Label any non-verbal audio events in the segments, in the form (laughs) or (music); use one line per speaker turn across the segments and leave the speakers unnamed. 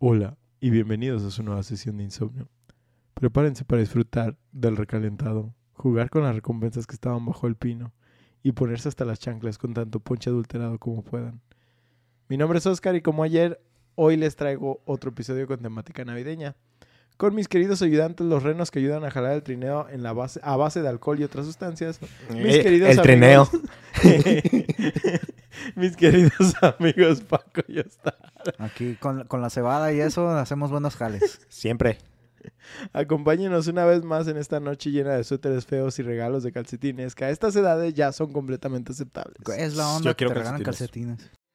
Hola y bienvenidos a su nueva sesión de insomnio. Prepárense para disfrutar del recalentado, jugar con las recompensas que estaban bajo el pino y ponerse hasta las chanclas con tanto ponche adulterado como puedan. Mi nombre es Oscar y como ayer, hoy les traigo otro episodio con temática navideña. Con mis queridos ayudantes, los renos que ayudan a jalar el trineo en la base, a base de alcohol y otras sustancias. Mis
Eh,
queridos
el
amigos-
trineo. (laughs)
mis queridos amigos Paco y Ostar.
Aquí con, con la cebada y eso hacemos buenos jales.
Siempre.
Acompáñenos una vez más en esta noche llena de suéteres feos y regalos de calcetines que a estas edades ya son completamente aceptables.
Es la onda
Yo
que
quiero
te regalan
calcetines.
calcetines.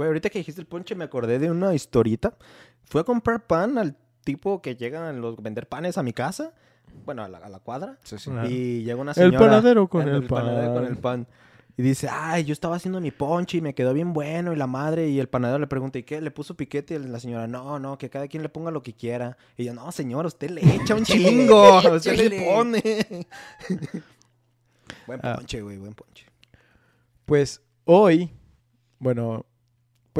Güey, ahorita que dijiste el ponche me acordé de una historita. Fui a comprar pan al tipo que llegan a los vender panes a mi casa. Bueno, a la, a la cuadra.
Sí, sí.
Y llega una
El
señora.
panadero con el,
panadero con el
pan.
pan. Y dice, ay, yo estaba haciendo mi ponche y me quedó bien bueno. Y la madre y el panadero le pregunta, ¿y qué? ¿Le puso piquete? Y la señora, no, no, que cada quien le ponga lo que quiera. Y yo, no, señor, usted le echa un (laughs) chingo. usted le pone. (laughs) buen
Ah.
ponche, güey, buen ponche.
Pues hoy, bueno,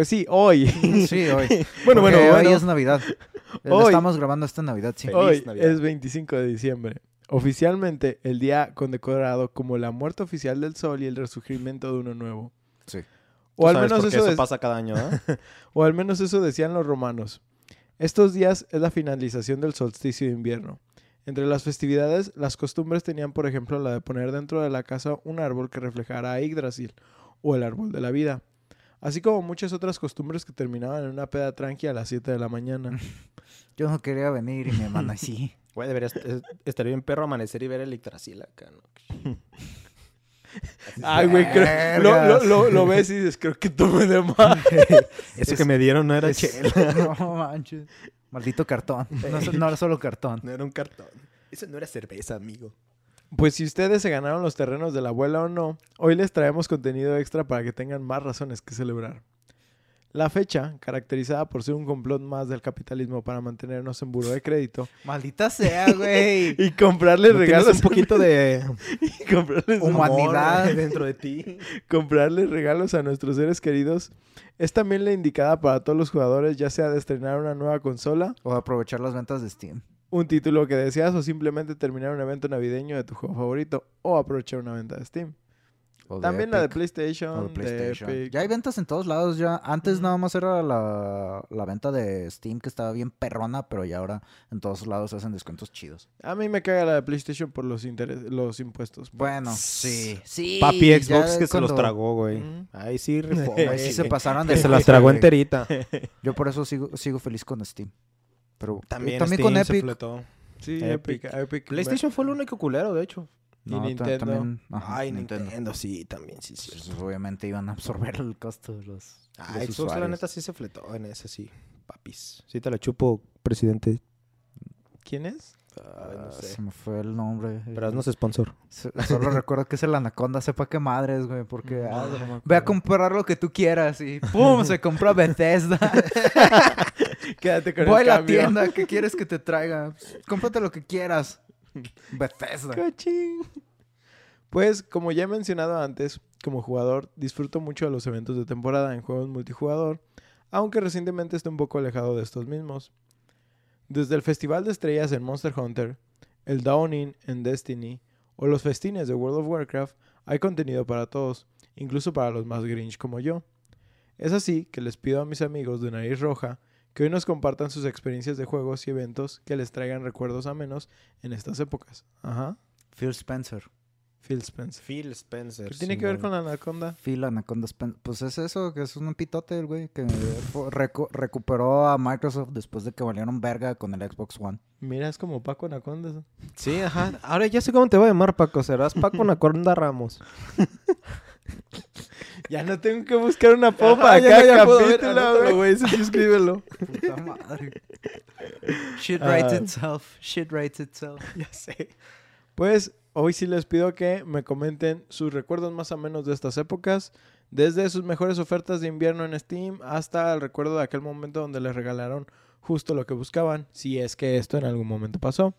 pues sí, hoy. (laughs)
Sí, hoy. (laughs)
Bueno, bueno, bueno.
Hoy es Navidad. (laughs)
Hoy-
Estamos grabando esta Navidad, sí.
Feliz
Hoy
Navidad.
es 25 de diciembre. Oficialmente el día condecorado como la muerte oficial del sol y el resurgimiento de uno nuevo.
Sí.
O al, menos eso
eso pasa cada año, ¿eh?
o al menos eso decían los romanos. Estos días es la finalización del solsticio de invierno. Entre las festividades, las costumbres tenían, por ejemplo, la de poner dentro de la casa un árbol que reflejara a Yggdrasil, o el árbol de la vida, así como muchas otras costumbres que terminaban en una peda tranqui a las 7 de la mañana. (laughs)
Yo no quería venir y mi hermana (laughs) sí.
Güey, deberías es- estaría bien perro amanecer y ver el Yggdrasil acá, ¿no? (laughs)
Ay, güey, creo- lo, lo- lo- lo ves y dices, creo que tomé de más.
Eso que me dieron no era
Es-
chela.
No manches. Maldito cartón. No, no era solo cartón.
No era un cartón. Eso no era cerveza, amigo.
Pues si ustedes se ganaron los terrenos de la abuela o no, hoy les traemos contenido extra para que tengan más razones que celebrar. La fecha, caracterizada por ser un complot más del capitalismo para mantenernos en buro de crédito (laughs)
Maldita sea, güey. (laughs)
y comprarles
¿No tienes
regalos
un poquito de (laughs)
y comprarles,
Humanidad.
amor dentro de ti.
comprarles regalos a nuestros seres queridos es también la indicada para todos los jugadores, ya sea de estrenar una nueva consola,
O aprovechar las ventas de Steam.
Un título que deseas o simplemente terminar un evento navideño de tu juego favorito o aprovechar una venta de Steam.
O de
También la de. PlayStation,
de
de
PlayStation.
Epic.
Ya hay ventas en todos lados ya. Antes nada más era la, la venta de Steam que estaba bien perrona, pero ya ahora en todos lados hacen descuentos chidos.
A mí me caga la de PlayStation por los interes- los impuestos.
Bueno, sí, sí.
Papi Xbox que se los tragó, güey. Ahí sí (laughs) güey.
sí se pasaron
Que
de
se las tragó enterita.
Yo por eso sigo, sigo feliz con Steam. Pero
También,
eh, también
Steam
con
se
Epic.
fletó.
Sí,
Epic.
Epic. Epic.
PlayStation fue el único culero, de hecho.
y
No,
Nintendo.
También, ajá,
Ay,
Nintendo.
Nintendo. sí, también, sí, sí.
Pues, obviamente iban a absorber el costo de los,
Ah,
los
Xbox, la neta, sí se fletó en ese, sí. Papis. Sí te la chupo, presidente.
¿Quién es?
Ay, no
Ah,
sé.
Se me fue el nombre.
Pero haznos sponsor.
Se- Solo (laughs) recuerdo que es el Anaconda, sepa qué madres, güey, porque ah, ve a comprar lo que tú quieras y ¡pum! se compró Bethesda. (laughs)
Quédate con
Voy a
el
la
cambio.
tienda, ¿qué quieres que te traiga? Cómprate lo que quieras. Bethesda.
Cachín. Pues, como ya he mencionado antes, como jugador disfruto mucho de los eventos de temporada en juegos multijugador, aunque recientemente estoy un poco alejado de estos mismos. Desde el Festival de Estrellas en Monster Hunter, el Dawning en Destiny o los festines de World of Warcraft, hay contenido para todos, incluso para los más grinch como yo. Es así que les pido a mis amigos de Nariz Roja que hoy nos compartan sus experiencias de juegos y eventos que les traigan recuerdos amenos en estas épocas. Ajá.
Phil Spencer.
Phil Spencer.
Phil Spencer.
¿Qué tiene que ver con la anaconda?
Phil Anaconda Spencer. Pues es eso, que es un pitote el güey que recu- recuperó a Microsoft después de que valieron verga con el Xbox One.
Mira, es como Paco Anaconda.
Sí, ajá. Ahora ya sé cómo te voy a llamar, Paco. Serás Paco Anaconda Ramos. (laughs)
Ya no tengo que buscar una popa
ya,
acá,
ya puedo ver,
capítulo, güey.
sí, escríbelo.
Puta madre. Shit writes
Ah.
itself. Shit writes itself.
ya sé.
Pues hoy sí les pido que me comenten sus recuerdos más o menos de estas épocas, Desde sus mejores ofertas de invierno en Steam hasta el recuerdo de aquel momento donde les regalaron justo lo que buscaban, si es que esto en algún momento pasó.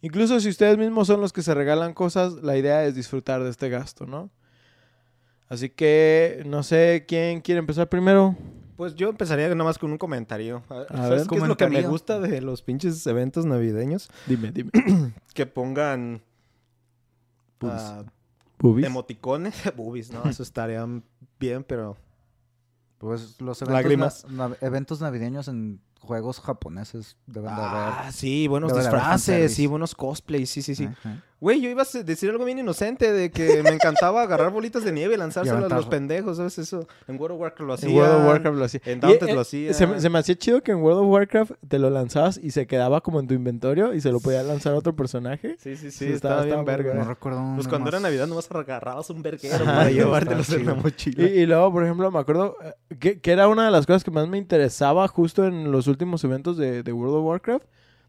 Incluso si ustedes mismos son los que se regalan cosas, la idea es disfrutar de este gasto, ¿no? Así que no sé quién quiere empezar primero.
Pues yo empezaría nada más con un comentario.
A
¿Sabes
ver,
qué es lo que me gusta de los pinches eventos navideños?
Dime, dime. (clears throat)
Que pongan
Boobies.
ah,
Boobies.
emoticones. (laughs) Boobies, ¿no? Eso estaría bien, pero...
Pues los eventos,
Lágrimas.
na- nav- eventos navideños en juegos japoneses deben de haber.
Ah, sí, buenos disfraces, sí, buenos cosplays, sí, sí, sí.
Ajá.
Güey, yo iba a decir algo bien inocente de que me (laughs) encantaba agarrar bolitas de nieve y lanzárselas a los pendejos, ¿sabes? Eso en World of Warcraft lo hacía.
En World of Warcraft lo hacía.
En
Y,
Dauntless
eh,
lo hacía.
Se, me- se me hacía chido que en World of Warcraft te lo lanzabas y se quedaba como en tu inventario y se lo podía lanzar a otro personaje.
Sí, sí, sí, estaba,
estaba-
bien verga.
No recuerdo
Pues cuando era. Navidad nomás agarrabas un verguero
Ajá,
para llevártelos en la mochila.
Y, y luego, por ejemplo, me acuerdo eh, que, que era una de las cosas que más me interesaba justo en los últimos eventos de, de World of Warcraft,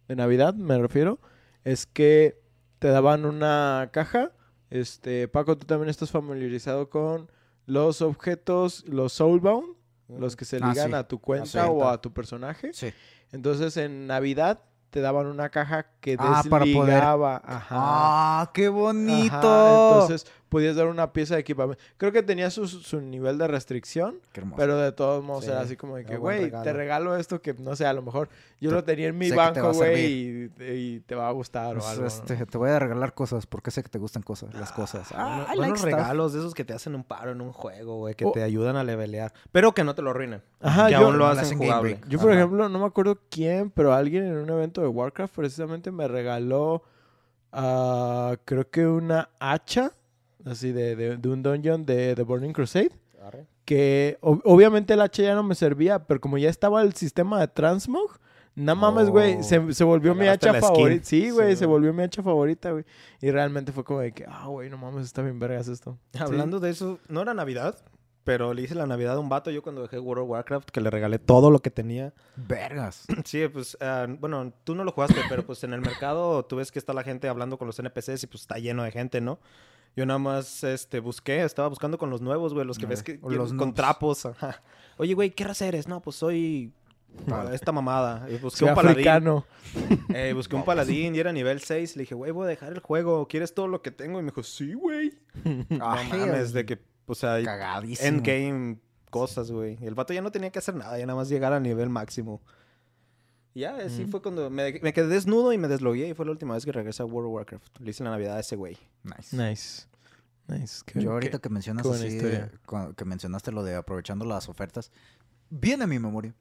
de Navidad me refiero, es que te daban una caja. Este, Paco, tú también estás familiarizado con los objetos, los Soulbound, los que se
Ah,
ligan
sí.
a tu cuenta o a tu personaje.
Sí.
Entonces, en Navidad te daban una caja que
Ah, para poder-
desligaba. Ajá.
¡Ah, qué bonito!
Ajá, Entonces, podías dar una pieza de equipamiento. Creo que tenía su, su nivel de restricción,
Qué hermoso.
pero de todos modos
Sí,
era así como de que, güey, te regalo esto que, no sé, a lo mejor yo
Te-
lo tenía en mi banco, güey, y, y te va a gustar o
Pues,
algo. ¿no?
este, te voy a regalar cosas porque sé que te gustan cosas, las cosas. Ah, like stuff.
regalos de esos que te hacen un paro en un juego, güey, que
O-
te ayudan a levelear. Pero que no te lo arruinen.
Ajá,
que
yo-
aún lo hacen jugable.
Yo, por
Ajá.
ejemplo, no me acuerdo quién, pero alguien en un evento de Warcraft precisamente me regaló, ah, creo que una hacha, así de, de, de un dungeon de The Burning Crusade.
Arre.
que o- obviamente el hacha ya no me servía, pero como ya estaba el sistema de transmog, no mames, güey, se, se volvió mi hacha favorita. Sí, güey,
Sí,
se volvió mi hacha favorita, güey. Y realmente fue como de que, ah, güey, no mames, está bien vergas esto.
Hablando de eso, no era Navidad, pero le hice la Navidad a un vato yo cuando dejé World of Warcraft, que le regalé todo lo que tenía.
Vergas. (clears throat)
Sí, pues, ah, bueno, tú no lo jugaste, pero pues en el mercado tú ves que está la gente hablando con los NPCs y pues está lleno de gente, ¿no? Yo nada más este, busqué, estaba buscando con los nuevos, güey, los que ves que
los
con
noobs.
trapos. ajá. Oye, güey, ¿qué raza eres? No, pues soy esta mamada. Y busqué
Soy
un paladín. Eh, busqué un paladín y era nivel 6. Le dije, güey, voy a dejar el juego. ¿Quieres todo lo que tengo? Y me dijo, sí, güey.
Ah, (laughs)
no mames, de que, o sea,
Cagadísimo.
endgame cosas, güey. Y el vato ya no tenía que hacer nada, ya nada más llegar al nivel máximo. Y ya, así fue cuando me, me quedé desnudo y me deslogué. Y fue la última vez que regresé a World of Warcraft. Le hice la Navidad a ese güey.
Nice.
Nice. Nice. Qué-
Yo ahorita
qué-
que mencionas así, que mencionaste lo de aprovechando las ofertas, viene a mi memoria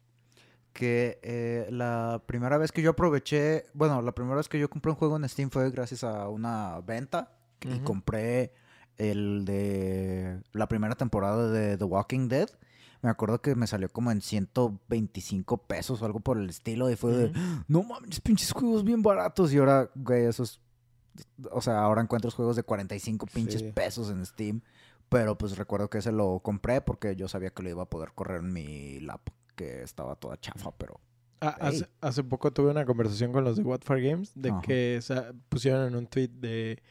que eh, la primera vez que yo aproveché, bueno, la primera vez que yo compré un juego en Steam fue gracias a una venta y compré el de la primera temporada de The Walking Dead. Me acuerdo que me salió como en 125 pesos o algo por el estilo y fue de,
Ujú.
no mames, pinches juegos bien baratos. Y ahora, güey, esos. O sea, ahora encuentras juegos de 45 pinches
Sí.
pesos en Steam. Pero pues recuerdo que ese lo compré porque yo sabía que lo iba a poder correr en mi lap, que estaba toda chafa, pero.
Ah, hace, hace poco tuve una conversación con los de What for Games de
Ajá.
que pusieron en un tweet de.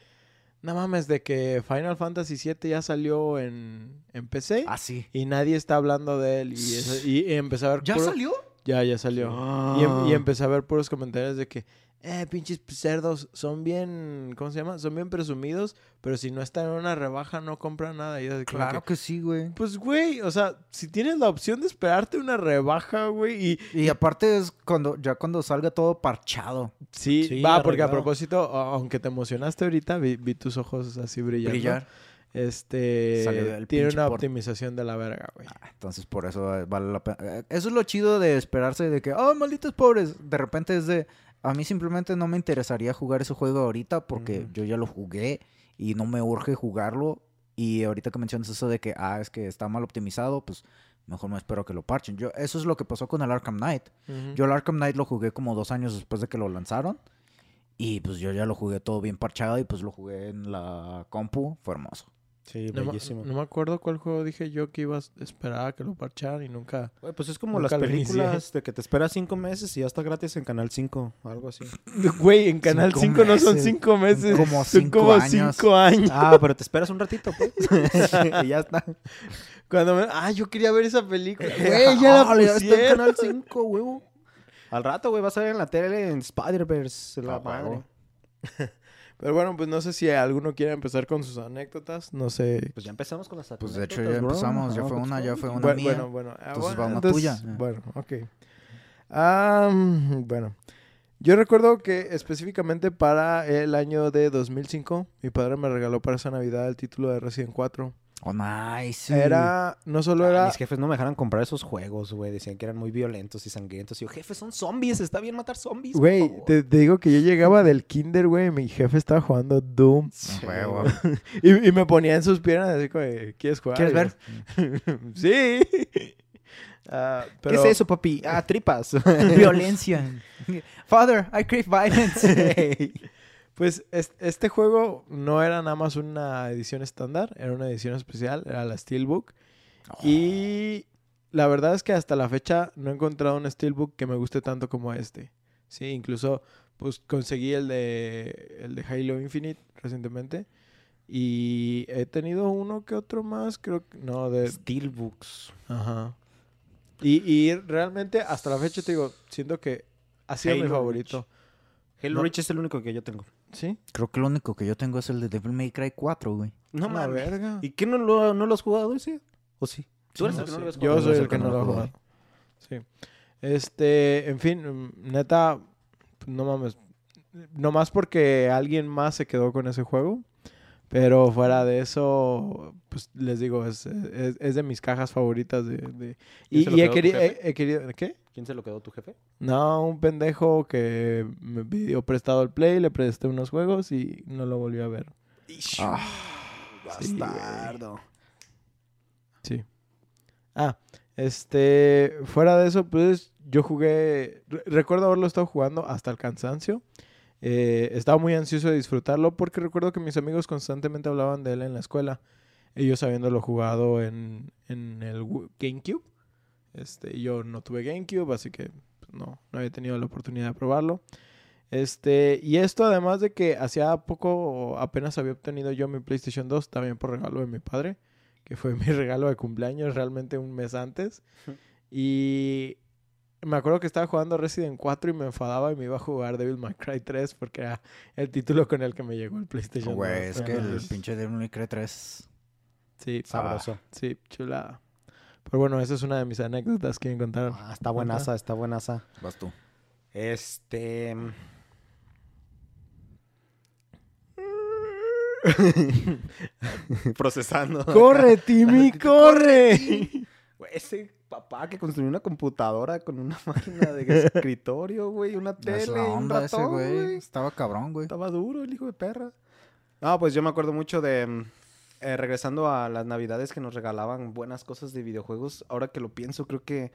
No mames, de que Final Fantasy VII ya salió en, en PC
Ah, sí.
y nadie está hablando de él. Y, eso- y- y empecé a ver.
¿Ya
puro-
salió?
Ya, ya salió.
Ah.
Y, em- y empecé a ver puros comentarios de que, eh, pinches cerdos, son bien, ¿cómo se llama? Son bien presumidos, pero si no están en una rebaja no compran nada. Y
Claro
que,
que sí, güey.
pues, güey, o sea, si tienes la opción de esperarte una rebaja, güey, y
Y aparte es cuando ya cuando salga todo parchado.
sí,
Sí,
va, porque a propósito, aunque te emocionaste ahorita, vi, vi tus ojos así brillando.
Brillar.
Este, tiene una
por-
optimización de la verga, güey.
Ah, Entonces por eso eh, vale la pena. Eh, Eso es lo chido de esperarse de que, oh, malditos pobres. De repente es de, a mí simplemente no me interesaría jugar ese juego ahorita porque yo ya lo jugué y no me urge jugarlo. Y ahorita que mencionas eso de que, ah, es que está mal optimizado, pues mejor me espero que lo parchen. Yo, eso es lo que pasó con el Arkham Knight. Yo el Arkham Knight lo jugué como dos años después de que lo lanzaron. Y pues yo ya lo jugué todo bien parchado y pues lo jugué en la compu. Fue hermoso.
Sí,
No,
bellísimo.
no me acuerdo cuál juego dije yo que iba a esperar a que lo parcharan y nunca.
Güey, pues es como las películas de que te esperas cinco meses y ya está gratis en Canal 5, algo así. (laughs)
Güey, en Canal
Cinco
5 no son. 5 meses.
Como
son
cinco
como
años.
5 años.
Ah, pero te esperas un ratito, pues. (laughs) (laughs) y ya está.
Cuando me... Ah, yo quería ver esa película. Güey, ya la
Ah, ya está en. Canal 5, huevo. Al rato, güey, vas a ver en la tele en Spider-Verse, la
Ah,
madre.
Pero bueno, pues no sé si alguno quiere empezar con sus anécdotas. No sé.
Pues ya empezamos con las
Pues de hecho
anécdotas,
ya
bro.
empezamos, ya fue
pues,
una, ya fue una
bueno,
mía.
bueno, bueno. Ah,
Entonces
bueno,
va una
entonces,
tuya.
Bueno, ok. Ah, bueno. Yo recuerdo que específicamente para el año de 2005, mi padre me regaló para esa Navidad el título de Resident 4.
Oh, nice.
Era, no solo
Ah,
era...
Mis jefes no me dejaran comprar esos juegos, güey. Decían que eran muy violentos y sangrientos. Y yo, jefe, son zombies. Está bien matar zombies.
Güey,
favor".
te, te digo que yo llegaba del kinder, güey, y mi jefe estaba jugando Doom. (laughs) Y, y me ponía en sus piernas así como, ¿quieres jugar?
¿Quieres ver? (laughs)
sí. (laughs) Ah, pero-
¿Qué es eso, papi? Ah, tripas.
Violencia. Father, I crave violence.
Pues es- este juego no era nada más una edición estándar, era una edición especial, era la Steelbook. Y la verdad es que hasta la fecha no he encontrado un Steelbook que me guste tanto como este. Sí, incluso pues conseguí el de el de Halo Infinite recientemente y he tenido uno que otro más, creo que no de
Steelbooks.
ajá. Y, y realmente hasta la fecha te digo, siento que ha sido mi favorito.
Halo
No.
Reach es el único que yo tengo.
¿Sí?
Creo que lo único que yo tengo es el de Devil May Cry 4, güey.
No
la
mames.
verga.
¿Y qué no lo, no lo has jugado ese? ¿O sí? Tú eres
No
el que no lo
Yo
jugado.
soy el que no lo ha jugado. Sí. Este, en fin, mm, neta, no mames. No más porque alguien más se quedó con ese juego. Pero fuera de eso, pues les digo, es, es, es de mis cajas favoritas de... de-
¿Quién
Y, he, queri- he- he querido... ¿Qué?
¿Quién se lo quedó tu jefe?
No, un pendejo que me pidió prestado el Play, le presté unos juegos y no lo volvió a ver.
Ah,
Sí.
Bastardo.
Sí. Ah, este, fuera de eso, pues yo jugué, re- recuerdo haberlo estado jugando hasta el cansancio. Eh, estaba muy ansioso de disfrutarlo porque recuerdo que mis amigos constantemente hablaban de él en la escuela. Ellos habiéndolo jugado en, en el GameCube. Este, yo no tuve GameCube, así que pues, no, no había tenido la oportunidad de probarlo. Este, y esto además de que hacía poco apenas había obtenido yo mi PlayStation 2, también por regalo de mi padre, que fue (laughs) mi regalo de cumpleaños realmente un mes antes. Y me acuerdo que estaba jugando Resident 4 y me enfadaba y me iba a jugar Devil May Cry 3 porque era el título con el que me llegó el PlayStation 2.
Güey, es que el pinche Devil May Cry 3.
Sí,
Sabroso.
sí, chulada. Pero bueno, esa es una de mis anécdotas que encontraron.
Ah, está buenaza, está buenaza.
Vas tú.
Este... (laughs) Procesando.
¡Corre, Timmy, (laughs) corre!
Güey, ese papá que construyó una computadora con una (laughs) máquina de escritorio, güey, una tele,
la
un
onda
ratón,
güey. Estaba cabrón, güey.
Estaba duro el hijo de perra. No, pues yo me acuerdo mucho de... mm, eh, regresando a las navidades que nos regalaban buenas cosas de videojuegos. Ahora que lo pienso, creo que...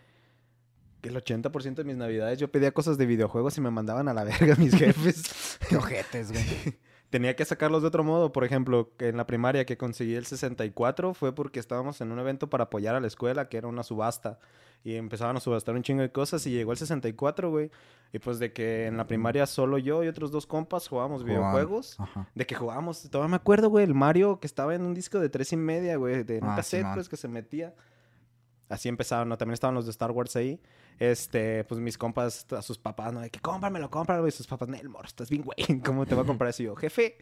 que el 80% de mis navidades yo pedía cosas de videojuegos y me mandaban a la (laughs) verga mis jefes.
Qué ojetes, güey. (laughs)
Tenía que sacarlos de otro modo. Por ejemplo, que en la primaria que conseguí el 64 fue porque estábamos en un evento para apoyar a la escuela, que era una subasta. Y empezaban a subastar un chingo de cosas y llegó el 64, güey. Y pues de que en la primaria solo yo y otros dos compas jugábamos videojuegos.
Ajá.
De que jugábamos, todavía me acuerdo, güey, el Mario que estaba en un disco de tres y media, güey, de un
Ah,
cassette,
Simón.
pues, que se metía. Así empezaron, ¿no? También estaban los de Star Wars ahí. Este, pues mis compas, a sus papás, ¿no? De que cómpramelo, cómpralo. Y sus papás, Nel, moro, estás bien, güey. (laughs) ¿Cómo te va a comprar eso? Y yo, jefe,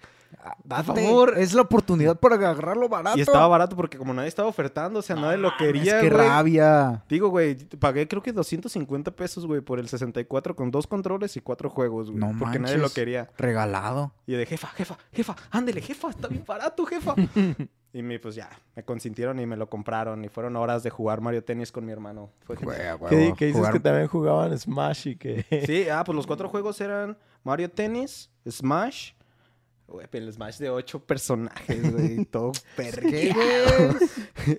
Por
favor.
Es la oportunidad para agarrarlo barato.
Y estaba barato porque como nadie estaba ofertando, o sea, nadie lo quería,
Es que
güey.
rabia.
Digo, güey, pagué creo que 250 pesos, güey, por el 64 con dos controles y cuatro juegos, güey.
No
porque nadie lo quería.
Regalado.
Y de jefa, jefa, jefa, ándele, jefa, está bien barato, jefa. (laughs) y me, pues ya, me consintieron y me lo compraron. Y fueron horas de jugar Mario Tennis con mi hermano. Fue.
Güey, a
¿Qué,
huevo.
qué dices
Jugar-
que también jugaban Smash y que... (laughs)
Sí, ah, pues los (laughs) cuatro juegos eran Mario Tennis, Smash. Güey, pero el Smash de ocho personajes, güey, (laughs) todo
¿Qué,
perro.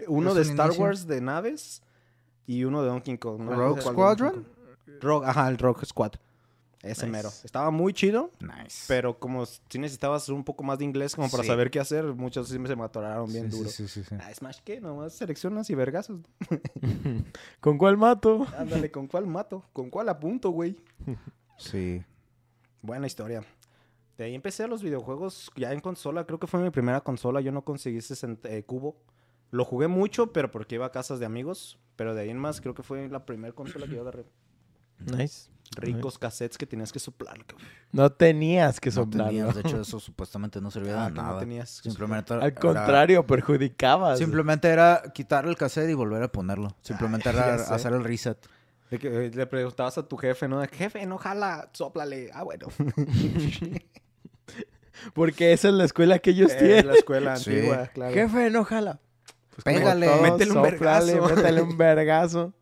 uno
¿Es
de Star
inicio?
Wars de naves y uno de Donkey Kong. ¿no?
¿Rogue Squadron?
Rogue, ajá, el Rogue Squad. Ese
Nice.
mero. Estaba muy chido,
Nice.
pero como si necesitabas un poco más de inglés como para
Sí.
saber qué hacer, muchos sí se me atoraron bien
Sí,
duro.
Sí, sí, sí.
Ah, Smash, ¿qué? Nomás seleccionas y vergazos. (laughs)
¿Con cuál mato?
Ándale, ¿con cuál mato? ¿Con cuál apunto, güey?
Sí.
Buena historia. De ahí empecé a los videojuegos ya en consola. Creo que fue mi primera consola. Yo no conseguí ese cent- eh, cubo. Lo jugué mucho, pero porque iba a casas de amigos. Pero de ahí en más, creo que fue la primera consola que yo agarré.
Nice.
Ricos cassettes que tenías que soplar.
No tenías que
No
soplarlo.
tenías, de hecho, eso supuestamente no servía
Ah,
de
que no
nada.
tenías que
Simplemente
Al
era-
contrario, perjudicabas.
Simplemente era quitar el cassette y volver a ponerlo. Simplemente (laughs)
ya
era hacer el reset.
De que, eh, le preguntabas a tu jefe, ¿no? De, Jefe, no jala, soplale. Ah, bueno. (laughs)
Porque esa es la escuela que ellos
Eh,
tienen.
la escuela (laughs)
Sí.
antigua, claro.
Jefe, no jala. Pues
Pégale,
métele un
sóplale,
vergazo.
métele un vergazo.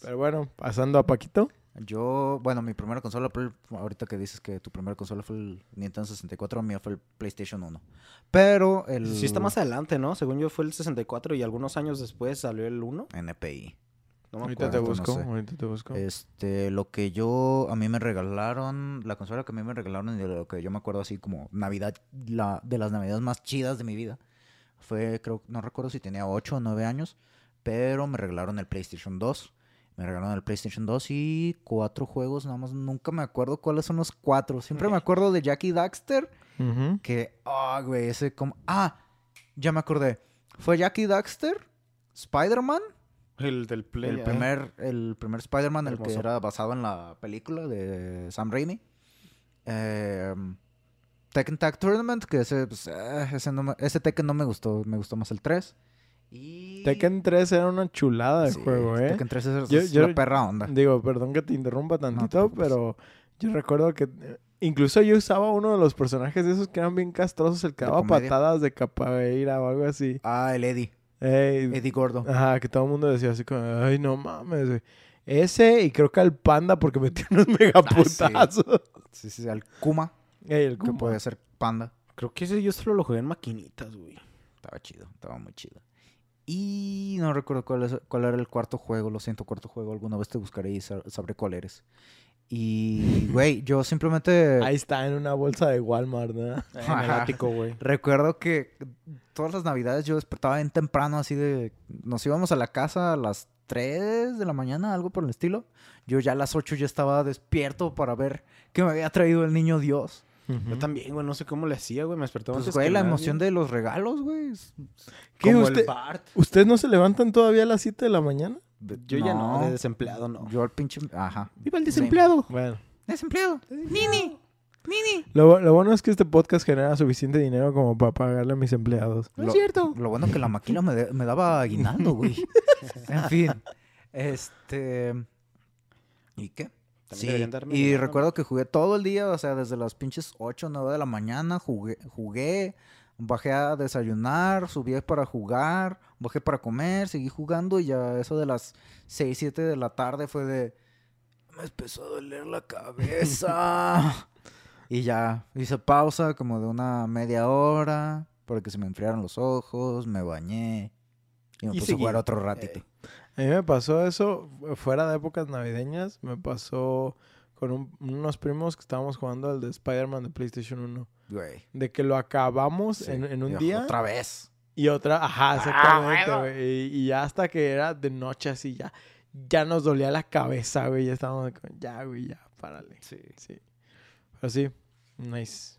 Pero bueno, pasando a Paquito.
Yo, bueno, mi primera consola, pero ahorita que dices que tu primera consola fue el Nintendo 64, mía fue el PlayStation 1. Pero el...
Sí está más adelante, ¿no? Según yo fue el 64 y algunos años después salió el 1.
NPI.
No me
Ahorita te
no
busco,
sé.
ahorita te busco.
Este, lo que yo, a mí me regalaron, la consola que a mí me regalaron y de lo que yo me acuerdo así como Navidad, la, de las Navidades más chidas de mi vida, fue, creo, no recuerdo si tenía 8 o 9 años, pero me regalaron el PlayStation 2. Me regalaron el PlayStation 2 y cuatro juegos, nada más nunca me acuerdo cuáles son los cuatro. Siempre me acuerdo de Jackie Daxter, que, ah, güey, ese como, ah, ya me acordé. Fue Jackie Daxter, Spider-Man,
El del Play.
el
eh.
primer, el primer Spider-Man, el que era basado en la película de Sam Raimi. Eh, Tekken Tag Tournament, que ese, pues, eh, ese, no me- ese Tekken no me gustó, me gustó más el 3. Y...
Tekken 3 era una chulada de
Sí,
juego, ¿eh?
Tekken 3 es,
Yo-
es
yo-
la perra onda.
Digo, perdón que te interrumpa tantito,
preocupes.
pero yo recuerdo que eh, incluso yo usaba uno de los personajes de esos que eran bien castrosos, el que
¿De
daba patadas de capoeira o algo así.
Ah, el Eddie.
Ey,
Eddie Gordo.
Ajá, que todo el mundo decía así como, ay, no mames, güey. Ese y creo que al panda porque (laughs) metió unos megaputazos.
Sí, sí, el Kuma,
Ey, el
que
Kuma.
puede ser panda.
Creo que ese yo solo lo jugué en maquinitas, güey.
Estaba chido, estaba muy chido. Y no recuerdo cuál, es- cuál era el cuarto juego, lo siento, cuarto juego. Alguna vez te buscaré y sa- sabré cuál eres. Y, güey, yo simplemente
Ahí está, en una bolsa de Walmart, ¿no? (laughs)
En el ático, güey.
recuerdo que todas las navidades yo despertaba bien temprano, así de... Nos íbamos a la casa a las 3 de la mañana, algo por el estilo. Yo ya a las 8 ya estaba despierto para ver qué me había traído el niño Dios.
Yo también, güey. No sé cómo le hacía, güey. Me despertaba
Pues,
antes
güey,
que
la
nadie.
emoción de los regalos, güey. es-
¿Qué,
Como
usted-
el Bart.
¿Ustedes no se levantan todavía a las 7 de la mañana?
Yo ya no, de desempleado no.
Yo al pinche... Ajá.
¡Viva el
desempleado! Bueno.
Desempleado. Nini. Nini.
Lo, bu- lo bueno es que este podcast genera suficiente dinero como para pagarle a mis empleados.
No es cierto. Lo bueno que la maquila me, de- me daba aguinaldo, güey. (laughs) en fin. Este. ¿Y qué? Sí, y recuerdo que jugué todo el día, o sea, desde las pinches 8 o 9 de la mañana, jugué, jugué, bajé a desayunar, subí para jugar, bajé para comer, seguí jugando y ya eso de las 6, 7 de la tarde fue de... Me empezó a doler la cabeza. (laughs) y ya hice pausa como de una media hora para que se me enfriaran los ojos, me bañé y me
Y
puse a jugar otro ratito.
A mí me pasó eso fu- fuera de épocas navideñas. Me pasó con un- unos primos que estábamos jugando el de Spider-Man de PlayStation 1.
Güey.
De que lo acabamos
Sí.
en, en un
Y
día
Otra vez.
y otra, ajá, exactamente, güey. Y, y ya hasta que era de noche así, ya, ya nos dolía la cabeza, güey. Ya estábamos como, ya, güey, ya, párale.
Sí.
Sí. Pero sí, nice.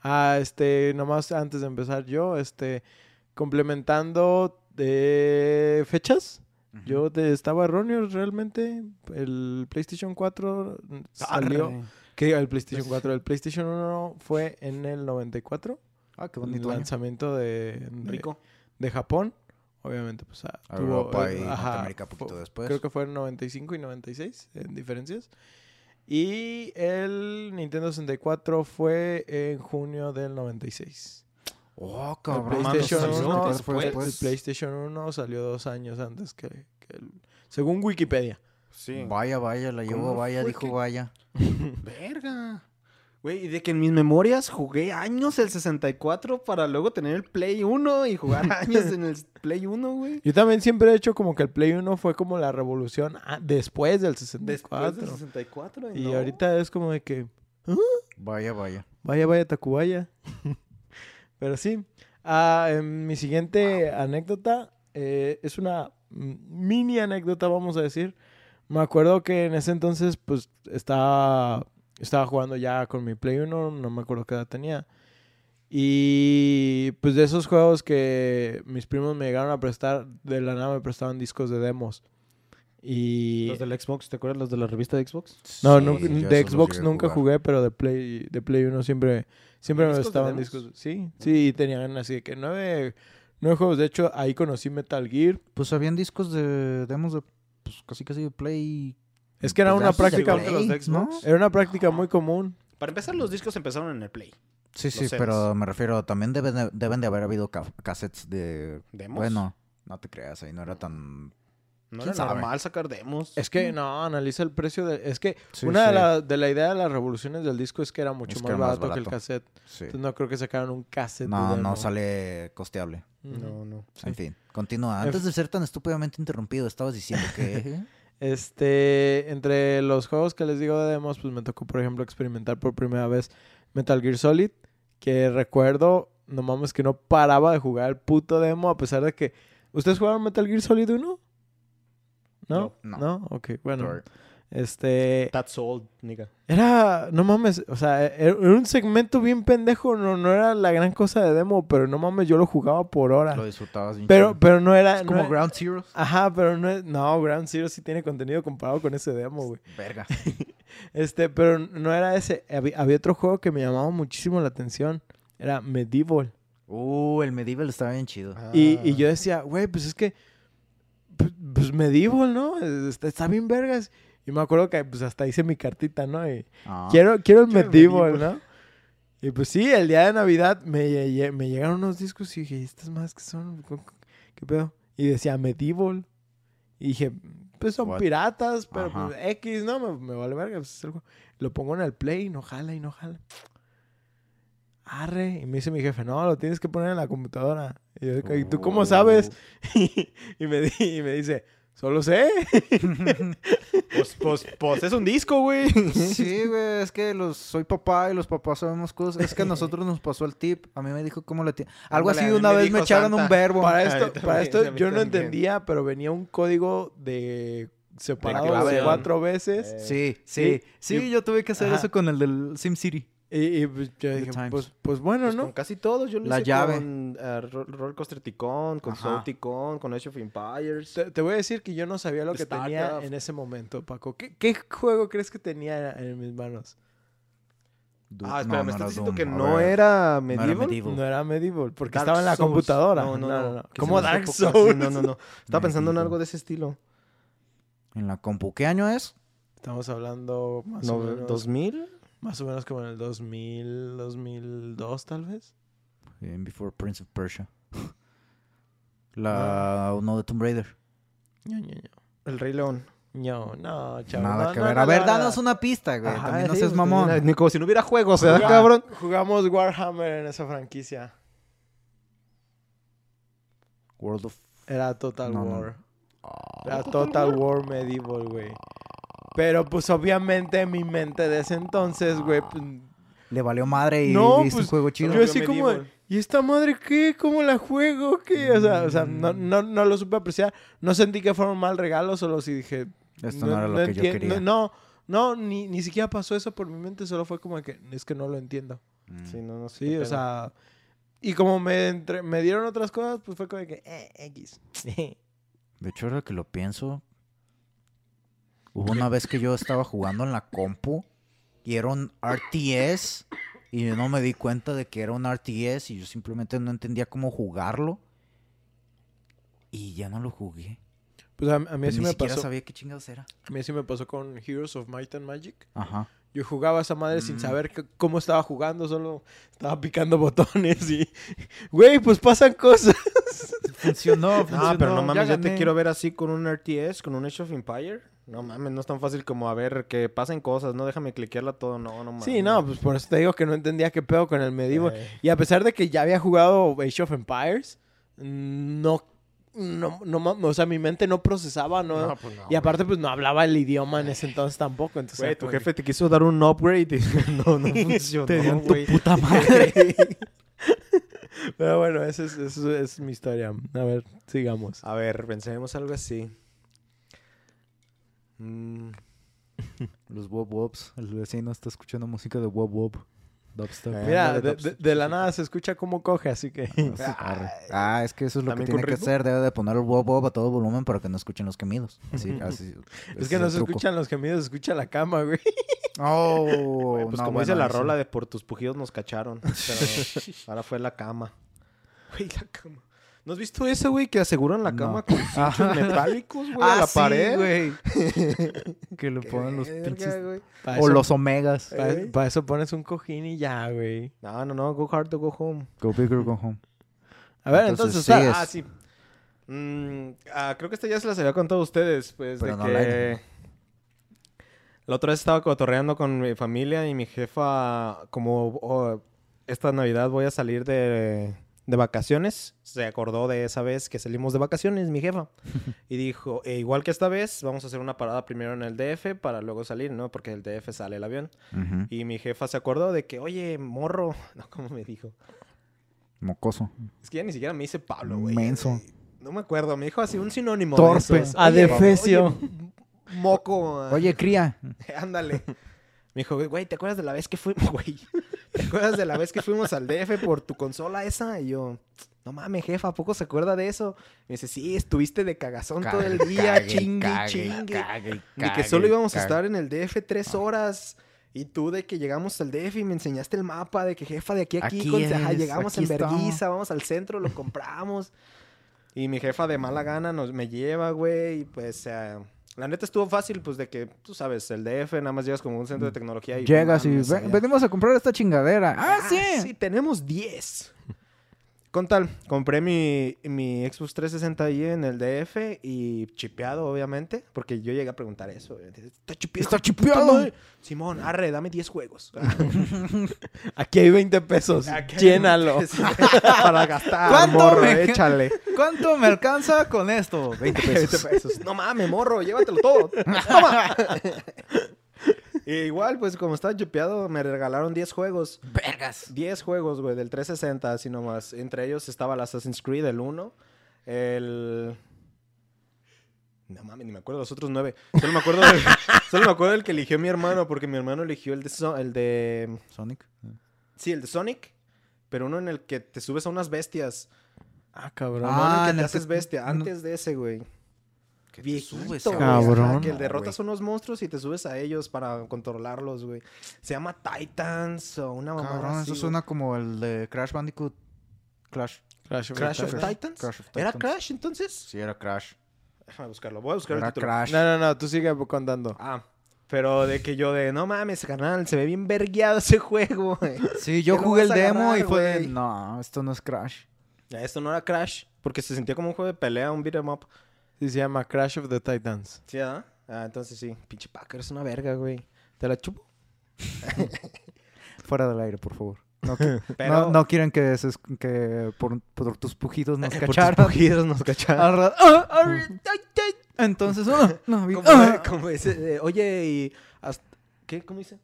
Ah, este, nomás antes de empezar yo, este, complementando de fechas. Yo te- estaba erróneo realmente. El PlayStation 4 salió.
Arre.
¿Qué digo? El PlayStation 4. El PlayStation 1 fue en el 94.
Ah, qué
El
bonito. año.
lanzamiento de, de,
Rico.
de Japón. Obviamente, pues ah,
A
tuvo,
Europa
eh,
y
ajá,
Norteamérica poquito
fue-
después.
Creo que fue en 95 y 96 en diferencias. Y el Nintendo 64 fue en junio del 96.
Oh,
El
cabrón.
PlayStation,
salió
1,
después.
el- el PlayStation 1 salió dos años antes que, que el... Según Wikipedia.
Sí.
Vaya, vaya, la llevó,
¿Cómo
vaya, dijo
que-
vaya.
Verga. Güey, y de que en mis memorias jugué años el 64 para luego tener el Play 1 y jugar (laughs) años en el Play 1, güey.
Yo también siempre he hecho como que el Play 1 fue como la revolución ah, después del 64.
Después del 64.
Y
no.
ahorita es como de que,
Vaya, vaya.
vaya, vaya, Tacubaya. (laughs) Pero sí. Ah, em, mi siguiente anécdota eh, es una mini anécdota, vamos a decir. Me acuerdo que en ese entonces, pues, estaba, estaba jugando ya con mi Play 1, no me acuerdo qué edad tenía. Y pues de esos juegos que mis primos me llegaron a prestar, de la nada me prestaban discos de demos. Y...
Los del Xbox, ¿te acuerdas los de la revista de Xbox?
No,
Sí,
de Xbox nunca jugué, pero de Play, de Play 1 siempre, siempre me
¿Discos de demos?
discos. Sí, sí, y tenían así de que nueve, nueve juegos. De hecho, ahí conocí Metal Gear.
Pues habían discos de demos de pues casi casi de Play.
Es que era
pues,
una
de de
práctica-
que los de
¿no?
Xbox.
Era una práctica muy común.
Para empezar, los discos empezaron en el Play.
Sí, sí, pero me refiero, también deben de, deben de haber habido ca- cassettes de...
¿Demos?
Bueno, no te creas, ahí no era tan...
No
¿Quién
era
sabe?
normal sacar demos.
Es que no, analiza el precio de... Es que
Sí,
una De, la, de la idea de las revoluciones del disco es que era mucho
Es que
más,
era más
barato que el cassette.
Sí.
Entonces no creo que sacaran un cassette.
No,
de
no sale costeable.
No, no.
En fin, continúa. Antes de ser tan estúpidamente interrumpido, estabas diciendo que... (laughs)
Este, entre los juegos que les digo de demos, pues me tocó, por ejemplo, experimentar por primera vez Metal Gear Solid, que recuerdo, no mames, que no paraba de jugar el puto demo, a pesar de que... ¿Ustedes jugaron Metal Gear Solid 1? ¿No?
No.
¿No? Ok, bueno.
Sorry.
Este...
That's old, nigga.
Era, no mames, o sea, e- era un segmento bien pendejo, no, no era la gran cosa de demo, pero no mames, yo lo jugaba por hora.
Lo disfrutabas bien
Pero,
chido.
pero no era...
Es como Ground Zeroes.
Ajá, pero no es... No, Ground Zero sí tiene contenido comparado con ese demo, güey.
Verga. (laughs)
Este, pero no era ese. Había, había otro juego que me llamaba muchísimo la atención. Era Medieval.
Uh, el Medieval estaba bien chido.
Y, y
Ah.
yo decía, güey, pues es que. Pues, pues Medieval, ¿no? Está, está bien vergas. Y me acuerdo que pues hasta hice mi cartita, ¿no? Y
Ah.
quiero, quiero el Medieval,
Medieval.
¿no? Y pues sí, el día de Navidad me, me llegaron unos discos y dije, ¿estas más que son? ¿Qué pedo? Y decía Medieval. Y dije, pues son
What?
piratas, pero
Ajá.
pues X, ¿no? Me, me vale verga. pues. Lo pongo en el play y no jala y no jala. Arre. Y me dice mi jefe, no, lo tienes que poner en la computadora. Y yo, ¿y tú cómo sabes? (laughs) y, me, di- y me dice, solo sé. (laughs)
Pues, pues, pues es un disco, güey.
Sí, güey, es que los, soy papá y los papás sabemos cosas. Es que a nosotros nos pasó el tip. A mí me dijo cómo le tiene. Algo
Ándale,
así una vez me echaron
Santa.
un verbo.
Para esto, para esto yo no entendía, pero venía un código de separado de cuatro veces.
Eh,
Sí,
Sí.
sí. Sí,
Y-
yo tuve que hacer
Ajá.
eso con el del SimCity.
Y, y, pues, yo dije, pues, pues bueno,
Pues
¿no?
con casi todos. Yo lo
La
hice
llave.
con Ro- Roller Coaster Ticón, con
Ajá.
Soul Ticón, con Age of Empires.
Te, te voy a decir que yo no sabía lo que tenía en ese momento, Paco. ¿Qué, qué juego crees que tenía en mis manos?
Ah, espera, ¿me estás diciendo
Doom.
que no era
No era
Medieval?
Medieval.
No era Medieval, porque
Dark
estaba en la
Souls.
computadora.
No, no, no. Se me
Dark Souls.
sí, No, no, no. Estaba pensando en
Medieval.
algo de ese estilo.
En la compu. ¿Qué año es?
Estamos hablando más
No,
o menos.
¿2000?
Más o menos como en el 2000, 2002 tal vez.
Bien, Before Prince of Persia. (laughs) La uno de Tomb Raider.
ño, ño.
El Rey León.
No, no, chaval.
Nada
no,
que
no,
ver.
no,
A ver,
no,
danos
no.
una pista, güey.
Ajá,
También no
sí,
seas
pues,
mamón.
Ni como si no hubiera juegos, ¿verdad,
Juga-
cabrón?
Jugamos Warhammer en esa franquicia.
World of...
Era Total
No, no,
War.
Ah.
Era Total War Medieval, güey. Pero pues obviamente en mi mente de ese entonces, güey, pues,
Le valió madre y
No,
viste
pues,
un juego chido.
yo así como. ¿y esta madre qué? ¿Cómo la juego? ¿Qué? O sea, o sea no,
Mm.
no, no lo supe apreciar. No sentí que fuera un mal regalo, solo si dije...
Esto no, era lo que yo quería.
No, no, ni, ni siquiera pasó eso por mi mente, solo fue como que es que no lo entiendo.
Mm.
Sí, no, no sé
Sí, o sea... Y como me, entre- me dieron otras cosas, pues fue como que, eh, X.
De hecho, ahora que lo pienso, hubo una vez que yo estaba jugando en la compu y era un RTS y yo no me di cuenta de que era un RTS y yo simplemente no entendía cómo jugarlo y ya no lo jugué.
Pues a, a mí
Pues
así
ni
me
siquiera
pasó.
sabía qué chingados era.
A mí así me pasó con Heroes of Might and Magic.
Ajá.
Yo jugaba esa madre sin
Mm.
saber que- cómo estaba jugando, solo estaba picando (laughs) botones y... Güey, pues pasan cosas.
Funcionó, (laughs)
Ah, pero no mames, ya te quiero ver así con un RTS, con un Age of Empire. No mames, no es tan fácil como a ver que pasen cosas, no déjame cliquearla todo, no, no mames.
Sí, no, pues por eso te digo que no entendía qué pedo con el medieval.
Eh.
Y a pesar de que ya había jugado Age of Empires, no, no, no, o sea, mi mente no procesaba, ¿no?
No, pues no,
y aparte, pues no hablaba el idioma en ese entonces tampoco. Entonces,
Güey, tu jefe te quiso dar un upgrade y (laughs) no, no (laughs) funcionó,
Te dio tu puta madre. (laughs)
Pero bueno, esa es, esa es mi historia. A ver, sigamos.
A ver, pensemos algo así. Mm, (laughs)
Los Wob Wobs. El vecino está escuchando música de Wob Wob. Dubstep.
Eh,
Mira, de, la nada se escucha cómo coge, así que...
Ah, (laughs) Ah, es que eso es lo que
¿También
tiene que hacer. Debe de poner el Wob Wob a todo volumen para que no escuchen los gemidos. Así, (laughs) así.
es que no se
truco.
escuchan los gemidos, se escucha la cama, güey.
Oh,
Güey, pues
no,
como
bueno,
dice la rola de por tus pujidos nos cacharon. Pero ahora fue la cama. Güey, la cama. ¿No has visto eso, güey? Que aseguran la
No.
cama con cinchos metálicos, güey,
Ah,
a la
sí,
pared.
güey. (laughs) que le ponen los pinches. O los omegas.
pa-
¿Eh?
pa' eso pones un cojín y ya, güey.
No, no, no. Go hard to go home.
Go big or go home.
A ver, entonces,
Entonces,
o sea,
sigues.
Ah, sí. Mm, ah, creo que esta ya se las había contado a ustedes, pues,
Pero
de
no
que... La otra vez estaba cotorreando con mi familia y mi jefa, como oh, esta Navidad voy a salir de, de vacaciones, se acordó de esa vez que salimos de vacaciones, mi jefa. (laughs) y dijo, "E igual que esta vez, vamos a hacer una parada primero en el DF para luego salir, ¿no? Porque el DF sale el avión. Y mi jefa se acordó de que, oye, morro, (laughs) no, ¿cómo me dijo?
Mocoso.
Es que ya ni siquiera me dice Pablo, güey.
Menso.
No me acuerdo, me dijo así un sinónimo.
Torpe.
De.
Adefesio.
oye, moco.
Oye, cría. (laughs)
ándale. Me dijo, güey, ¿te acuerdas de la vez que fuimos, güey? ¿Te acuerdas de la vez que fuimos al DF por tu consola esa? Y yo, no mames, jefa, ¿a poco se acuerda de eso? Me dice, sí, estuviste de cagazón todo el día, chingue, y chingue. De que solo íbamos a estar en el DF tres horas. Y tú de que llegamos al DF y me enseñaste el mapa de que jefa de aquí a aquí,
Aquí
con- ajá,
es,
llegamos
aquí
en
está.
Berguiza, vamos al centro, lo compramos. Y mi jefa de mala gana nos me lleva, güey, y pues eh, la neta estuvo fácil, pues de que, tú sabes, el DF nada más llegas como un centro de tecnología y...
Llegas y venimos a comprar esta chingadera. Ah, sí.
Sí, tenemos 10. Con tal, compré mi, mi Xbox 360 ahí en el DF y chipeado, obviamente, porque yo llegué a preguntar eso. ¿Está chipeado?
Está chipeado.
madre?" Simón, arre, dame 10 juegos. (laughs)
Aquí hay 20 pesos.
Aquí
Llénalo.
Sí, Para gastar,
¿Cuánto
morro,
me-
échale.
¿Cuánto me alcanza con esto? (laughs) 20
20 pesos. No mames, morro, llévatelo todo. Toma. (laughs) Y igual, pues como estaba chipeado, me regalaron 10 juegos.
Vergas.
10 juegos, güey, del 360, así nomás. Entre ellos estaba el Assassin's Creed, el 1, el... No mames, ni me acuerdo los otros 9. Solo me acuerdo del, (laughs) solo me acuerdo del que eligió mi hermano, porque mi hermano eligió el de... So- El de
Sonic.
sí, el de Sonic, pero uno en el que te subes a unas bestias.
Ah, cabrón.
Ah,
no, en el que
en
te
el
haces
que-
bestia.
no-
Antes de ese, güey.
Que te
Viejito,
subes,
cabrón.
Que derrotas unos monstruos y te subes a ellos para controlarlos, güey. Se llama Titans o una mamada
Cabrón,
así,
eso suena como el de Crash Bandicoot. Clash.
Crash of,
Crash of
Titans.
Crash of
¿Era
Titans.
Crash entonces?
Sí, era Crash.
Déjame buscarlo. Voy a buscar
Era
el título.
Crash.
No, no, no. Tú sigue contando.
Ah, pero de que yo de, no mames, canal, se ve bien vergueado ese juego, güey.
Sí, yo (laughs)
¿Qué no
jugué el demo y fue de, no, esto no es Crash.
Ya, esto no era Crash, porque se sentía como un juego de pelea, un beat 'em up.
Sí, se llama Crash of the Titans.
¿Sí, ah? Ah, entonces sí. Pinche Packer es una verga, güey. ¿Te la chupo? (laughs)
Fuera del aire, por favor. No, qui- (laughs)
Pero...
no, no quieren que, se es- que por, por tus pujidos nos (laughs)
Por tus
cacharan.
pujidos nos cacharon.
Al ra- ¡Ah! ¡Ah! ¡Ay, ay! Entonces, ah, no,
Como, como ese, de, oye, y... hasta- ¿Qué? ¿Cómo dice?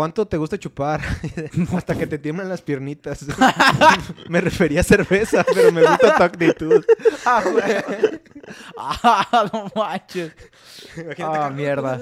¿Cuánto te gusta chupar? (laughs) Hasta que te tiemblan las piernitas. (laughs) (laughs) me refería a cerveza, pero me gusta tu actitud.
Ah, güey. Ah, no manches.
Imagínate
Ah, mierda.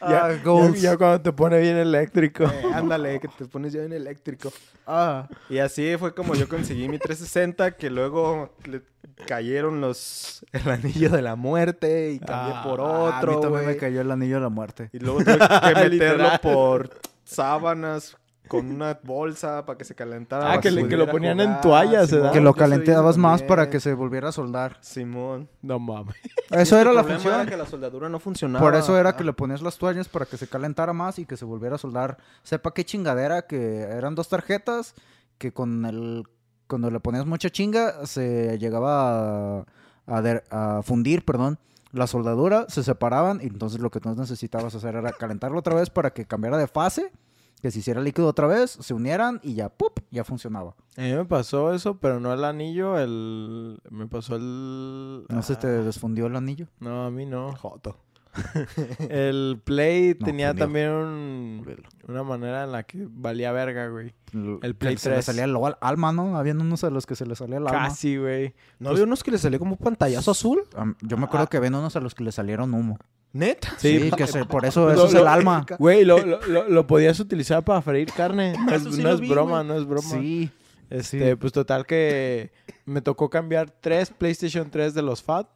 Ya,
Ah,
ya, cuando te pone bien eléctrico.
Eh, ándale, que te pones ya en eléctrico.
Ah.
Y así fue como yo conseguí mi 360, que luego le cayeron los el anillo de la muerte y cambié
Ah,
por
a mí
otro,
también me cayó el anillo de la muerte.
Y luego tuve que (laughs) meterlo por sábanas con una bolsa para que se calentara.
Ah, que le- que lo ponían en toallas, ¿verdad?
Que lo calentabas más para que se volviera a soldar.
Simón.
No mames.
Eso era la función.
era que la soldadura no funcionaba.
Por eso era que le ponías las toallas para que se calentara más y que se volviera a soldar. Sepa qué chingadera, que eran dos tarjetas que con el cuando le ponías mucha chinga se llegaba a, a, der- a fundir, perdón, la soldadura, se separaban y entonces lo que tú necesitabas hacer era calentarlo otra vez para que cambiara de fase, que se hiciera líquido otra vez, se unieran y ya, ¡pup! ya funcionaba.
A mí me pasó eso, pero no el anillo, el... Me pasó el...
¿No se te
Ah,
desfundió el anillo?
No, a mí no.
Joto. (laughs)
El Play
No,
tenía
fundió.
también un- una manera en la que valía verga, güey. El Play
que se le
3.
salía el al- alma, ¿no? Habían unos a los que se les salía el alma.
Casi, güey.
¿No había unos que le salió como un pantallazo azul?
Yo me acuerdo que habían unos a los que le salieron humo.
¿Neta?
Sí,
Sí,
que se- por eso
lo-
eso es
lo-
el alma.
Güey, lo, lo, lo- lo podías utilizar para freír carne. (laughs) No es,
Eso sí
no
lo
es
vi,
broma, no es broma.
Sí.
Este,
sí.
pues total que me tocó cambiar tres PlayStation 3 de los FAT.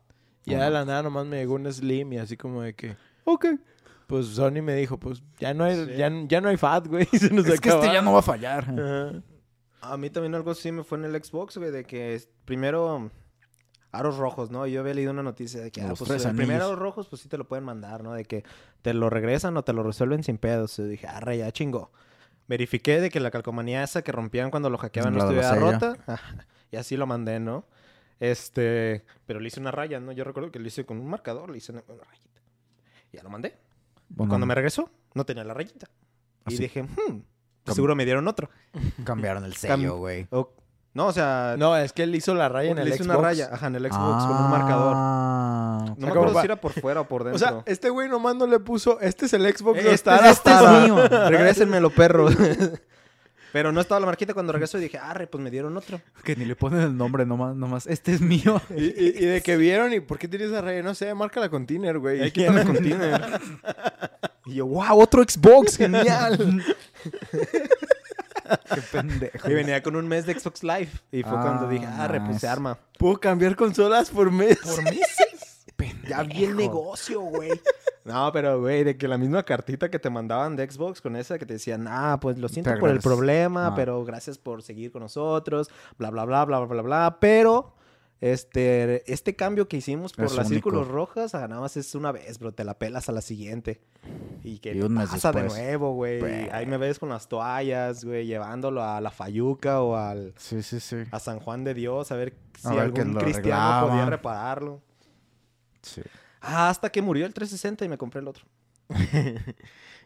Y ya de la nada nomás me llegó un Slim y así como de que, ok. Pues Sony me dijo, pues ya no hay, ya, ya no hay FAT, güey. (laughs) Se nos
Es que este ya no va a fallar.
A mí también algo así me fue en el Xbox, güey, de que primero aros rojos, ¿no? Yo había leído una noticia de que, ah, pues el primer aros rojos, pues sí te lo pueden mandar, ¿no? De que te lo regresan o te lo resuelven sin pedos. Y dije, arre, ya chingó. Verifiqué de que la calcomanía esa que rompían cuando lo hackeaban no estuviera rota. (laughs) Y así lo mandé, ¿no? Este, pero le hice una raya, ¿no? Yo recuerdo que lo hice con un marcador, le hice una, una rayita. Y ya lo mandé.
Bueno,
Cuando me regresó, no tenía la rayita. Y
Así.
dije, hmm,
Cam-
seguro me dieron otro. (laughs)
cambiaron el
Cam-
sello, güey.
O- no, o sea,
No, es que él hizo la raya en el Xbox.
una raya, ajá, en el Xbox con un marcador.
Ah,
No me
sea,
acuerdo si era por fuera o por
O
dentro.
sea, este güey nomás no le puso, este es el Xbox,
Eh,
no
este,
está
este es
la-
mío. (laughs) Regrésenmelo, perros. (laughs) Pero no estaba la marquita cuando regresó y dije, arre, pues me dieron otro. (laughs)
Que ni le ponen el nombre nomás, nomás. Este es mío.
Y, y- y de que vieron, ¿y por qué tiene esa raya? No sé, marca la container, güey.
Ahí quítame el container. Y yo, wow, otro Xbox, genial. (laughs)
Qué pendejo.
y venía con un mes de Xbox Live. Y fue cuando dije,
Ah,
arre, pues se
nice.
arma.
Puedo cambiar consolas por mes.
Por meses. (laughs) ya vi el negocio, güey. No, pero, güey, de que la misma cartita que te mandaban de Xbox con esa que te decían, ah, pues lo siento por el problema,
Ah.
pero gracias por seguir con nosotros, bla, bla, bla, bla, bla, bla, bla. Pero, este, este cambio que hicimos por
Es
las
único.
círculos rojas, ah, nada más es una vez, bro, te la pelas a la siguiente. Y que
Y
te pasa de nuevo, güey. Ahí me ves con las toallas, güey, llevándolo a la Fayuca o al,
Sí, sí, sí.
a San Juan de Dios, a ver si
A ver que
algún cristiano podía repararlo.
sí.
Ah, hasta que murió el 360 y me compré el otro. (laughs)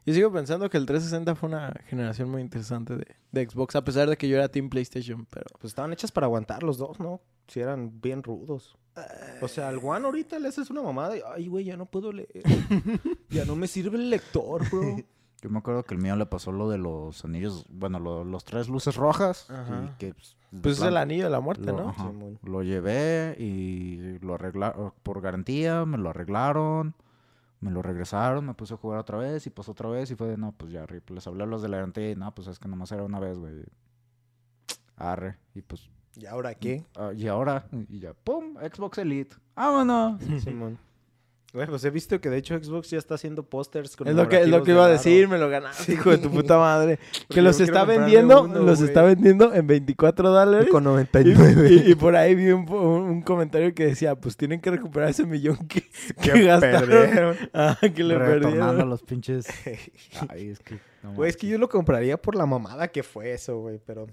Yo sigo pensando que el 360 fue una generación muy interesante de, de Xbox, a pesar de que yo era Team PlayStation, pero...
Pues estaban hechas para aguantar los dos, ¿no? Si eran bien rudos. O sea, al One ahorita le haces una mamada y, ay, güey, ya no puedo leer. (laughs) ya no me sirve el lector, bro. (laughs)
Yo me acuerdo que el mío le pasó lo de los anillos, bueno, lo- los tres luces rojas.
Ajá.
Y que, pues,
Pues es el anillo de la muerte,
lo,
¿no?
ajá, lo llevé y lo arreglaron por garantía, me lo arreglaron, me lo regresaron, me puse a jugar otra vez y pasó otra vez y fue de, no, pues ya, les hablé a los de la garantía y no, pues es que nomás era una vez, güey. Arre, y pues,
¿Y ahora qué?
ah, y ahora, y ya, pum, Xbox Elite, vámonos. (laughs)
Simón. Güey, pues he visto que de hecho Xbox ya está haciendo pósters con
Es lo que, es lo que iba a decir, me lo ganaste, hijo de tu puta madre. (laughs) Que los está vendiendo,
uno,
los
güey.
está vendiendo en 24 dólares.
Con
Y,
99.
y- y por ahí vi un, po- un- un comentario que decía, pues tienen que recuperar ese millón que, (laughs) que
Que
gastaron.
perdieron.
Ah, que le
Retornando
perdieron.
los pinches. Ay, es que. no
Güey, es que yo lo compraría por la mamada que fue eso, güey. Pero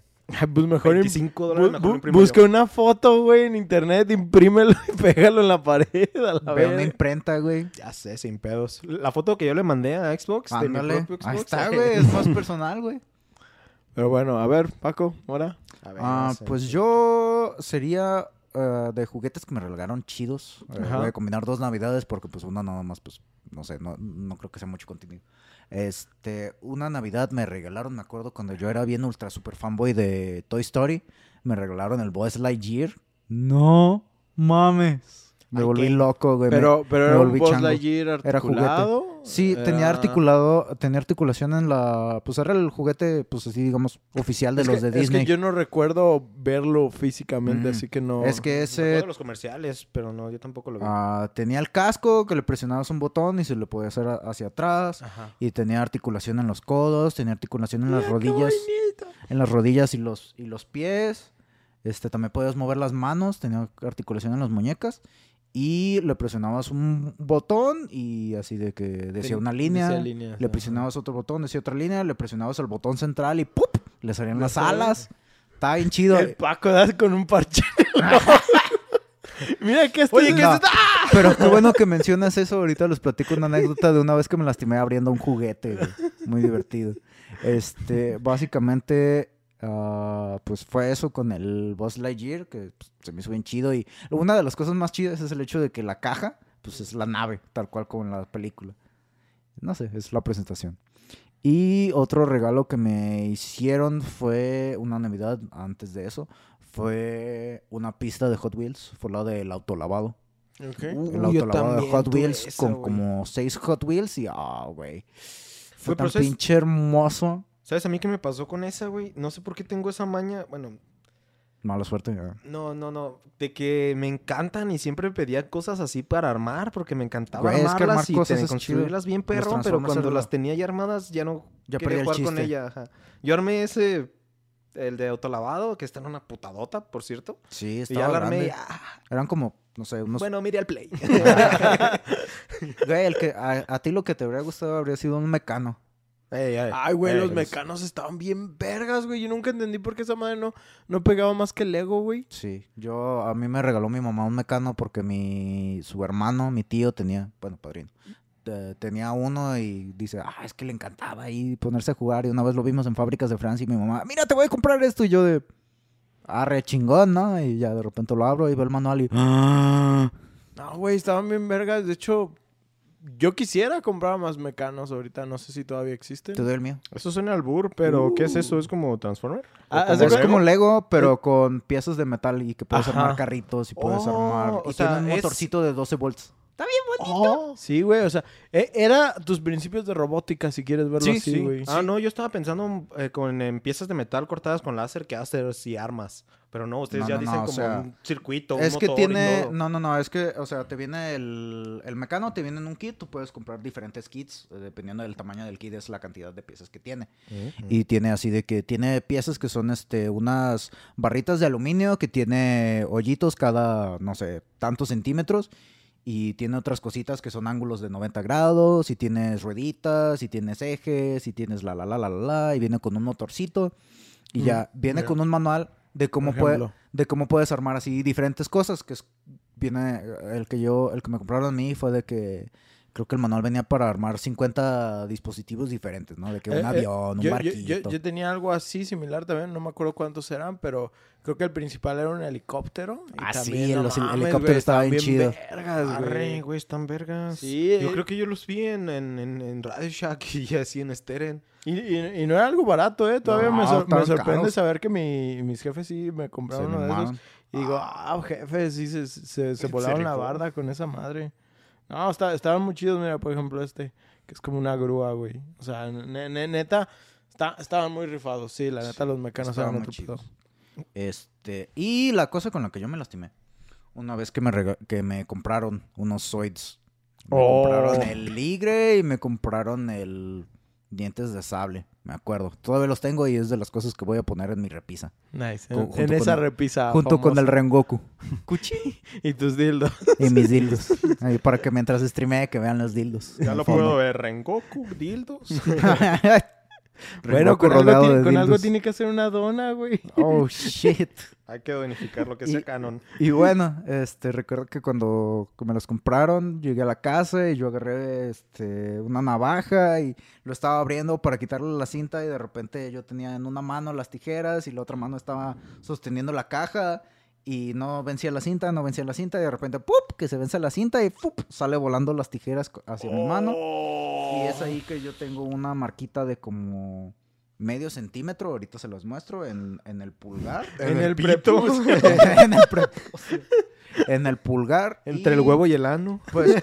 Pues mejor im-
25 dólares
bu-
mejor
bu- busca
yo.
una foto, güey, en internet, imprímelo y (laughs) pégalo en la pared. A la
Ve una imprenta, güey.
Ya sé, sin pedos. La foto que yo le mandé a Xbox, de mi
Ándale.
propio Xbox.
Ahí está, güey. Es más personal, güey.
Pero bueno, a ver, Paco, ahora.
A ver,
Ah,
no
pues yo sería eh, de juguetes que me regalaron chidos. Eh,
Ajá.
voy a combinar dos navidades porque pues una nada más, pues, no sé, no, no creo que sea mucho contenido. Este, una navidad me regalaron, me acuerdo cuando yo era bien ultra super fanboy de Toy Story, me regalaron el Buzz Lightyear. No mames. Me volví
¿qué?
loco, güey. me-
Pero, pero
me
era un
volví
Buzz. Lightyear
Era juguete.
articulado.
Sí, tenía
Era-
articulado, tenía articulación en la, pues era el juguete, pues así digamos, oficial de
Es
los
que-
de
Es que
Disney.
yo no recuerdo verlo físicamente,
Mm.
así que no.
Es que ese
de los comerciales, pero no, yo tampoco lo vi.
Ah, tenía el casco que le presionabas un botón y se le podía hacer hacia atrás.
Ajá.
Y tenía articulación en los codos, tenía articulación en las rodillas, en las rodillas y los, y los pies. Este, también podías mover las manos, tenía articulación en las muñecas. Y le presionabas un botón y así de que decía una línea.
decía líneas,
le
ajá.
presionabas otro botón, decía otra línea. Le presionabas el botón central y ¡pup! Le salían las alas. Estaba bien chido.
El Paco das con un parche. (laughs) Mira que esto
Oye, ¿qué
No,
es esto?
Pero qué bueno que mencionas eso. Ahorita les platico una anécdota de una vez que me lastimé abriendo un juguete. güey. Muy divertido. Este, básicamente, ah, pues fue eso con el Buzz Lightyear, que pues, se me hizo bien chido. Y una de las cosas más chidas es el hecho de que la caja, pues es la nave, tal cual como en la película. No sé, es la presentación. Y otro regalo que me hicieron fue una Navidad antes de eso. Fue una pista de Hot Wheels. Fue la del autolavado.
Ok.
El
Uh,
autolavado de Hot Wheels
esa,
con
güey.
como seis Hot Wheels y ah, güey. Fue
pero
tan pinche hermoso.
¿Sabes a mí qué me pasó con esa, güey? No sé por qué tengo esa maña. Bueno,
Mala suerte. ya.
no, no, no. De que me encantan y siempre pedía cosas así para armar, porque me encantaba
Güey, es que
armarlas
armar
y
cosas
construirlas bien perro, pero cuando las tenía ya armadas ya no
Ya
quería
el
jugar con
chiste.
ella. ajá. Yo armé ese, el de autolavado, que está en una putadota, por cierto.
Sí,
Y ya
estaba
la armé y, ah,
Eran como, no sé, unos...
Bueno, mire al play. (laughs)
Güey, el que, a, a ti lo que te habría gustado habría sido un mecano.
Ey, ey,
Ay, güey,
ey,
los mecanos estaban bien vergas, güey. Yo nunca entendí por qué esa madre no, no pegaba más que el Lego, güey.
Sí, yo, a mí me regaló mi mamá un mecano porque mi, su hermano, mi tío tenía, bueno, padrino, eh, tenía uno y dice, ah, es que le encantaba ahí ponerse a jugar y una vez lo vimos en fábricas de Francia y mi mamá, mira, te voy a comprar esto y yo de, ah, re chingón, ¿no? Y ya de repente lo abro y veo el manual y, ah,
No, güey, estaban bien vergas. De hecho, yo quisiera comprar más mecanos ahorita. No sé si todavía existen.
te doy el mío.
Eso suena al burr, pero ¿qué es eso? ¿Es como Transformer? ¿O
Ah,
como
Es
Lego?
como Lego, pero con piezas de metal y que puedes
Ajá.
armar carritos y puedes
Oh,
armar.
o
Y
sea,
tiene un
es-
motorcito de 12 volts.
Oh, sí, güey. O sea, e- era tus principios de robótica, si quieres verlo
Sí,
así,
sí.
güey.
Ah, no, yo estaba pensando eh, con en piezas de metal cortadas con láser que hacer y armas. Pero no, ustedes
No,
ya
no,
dicen
no, o
como
sea,
un circuito, un
Es que
motor y
tiene,
todo.
no, no, no, es que, o sea, te viene el, el mecano, te viene en un kit, tú puedes comprar diferentes kits, eh, dependiendo del tamaño del kit es la cantidad de piezas que tiene. Y tiene así de que tiene piezas que son, este, unas barritas de aluminio que tiene hoyitos cada, no sé, tantos centímetros. Y tiene otras cositas que son ángulos de 90 grados, y tienes rueditas, y tienes ejes, y tienes la la la la la, la, y viene con un motorcito. Y
Mm,
ya, viene con un manual de cómo, puede, de cómo puedes armar así diferentes cosas. Que es, viene, el que yo, el que me compraron a mí fue de que creo que el manual venía para armar 50 dispositivos diferentes, ¿no? De que un
Eh, eh,
avión, un
yo, yo-
barquito.
yo- yo tenía algo así similar también, no me acuerdo cuántos eran, pero creo que el principal era un helicóptero. y
Ah, sí,
no
los
mames,
helicópteros
güey,
estaban bien chidos.
vergas,
Arre,
güey.
güey, están vergas.
Sí,
Yo
eh.
creo que yo los vi en, en, en, en Radio Shack y así en Steren.
Y, y- y no era algo barato, ¿eh? Todavía me,
No,
sor- me sorprende
caros.
saber que mi- mis jefes sí me
Se
compraron uno de esos. Y digo, ah, jefe, sí se, se, se (laughs) volaron la barda con esa madre. No, está- estaban muy chidos, mira, por ejemplo, este, que es como una grúa, güey. O sea, ne- ne- neta, está- estaban muy rifados. Sí, la neta, los mecanos
estaban muy chidos. Este, y la cosa con la que yo me lastimé. Una vez que me, que me compraron unos Zoids. Me
Oh.
compraron el ligre y me compraron el dientes de sable. Me acuerdo. Todavía los tengo y es de las cosas que voy a poner en mi repisa.
Nice.
Con-
En, esa
el-
repisa.
junto con el. Rengoku (laughs)
Cuchi y tus dildos.
y mis dildos. Ahí, para que mientras streamee que vean los dildos.
Ya lo
fondo.
puedo ver. Rengoku, dildos. (laughs) (laughs)
Bueno, con, algo, ti- con tiene que hacer una dona, güey.
Oh, (laughs) shit.
Hay que unificar lo que
Y-
sea canon.
Y bueno, este, recuerdo que cuando me los compraron, llegué a la casa y yo agarré este, una navaja y lo estaba abriendo para quitarle la cinta y de repente yo tenía en una mano las tijeras y la otra mano estaba sosteniendo la caja y no vencía la cinta, no vencía la cinta y de repente ¡pup! que se vence la cinta y ¡pup! sale volando las tijeras hacia mi mano. Y es ahí que yo tengo una marquita de como medio centímetro, ahorita se los muestro, en, en el pulgar.
En,
el
el,
pito.
prepucio. (laughs)
en, el prepucio. En el pulgar.
Entre
y,
el huevo y el ano.
Pues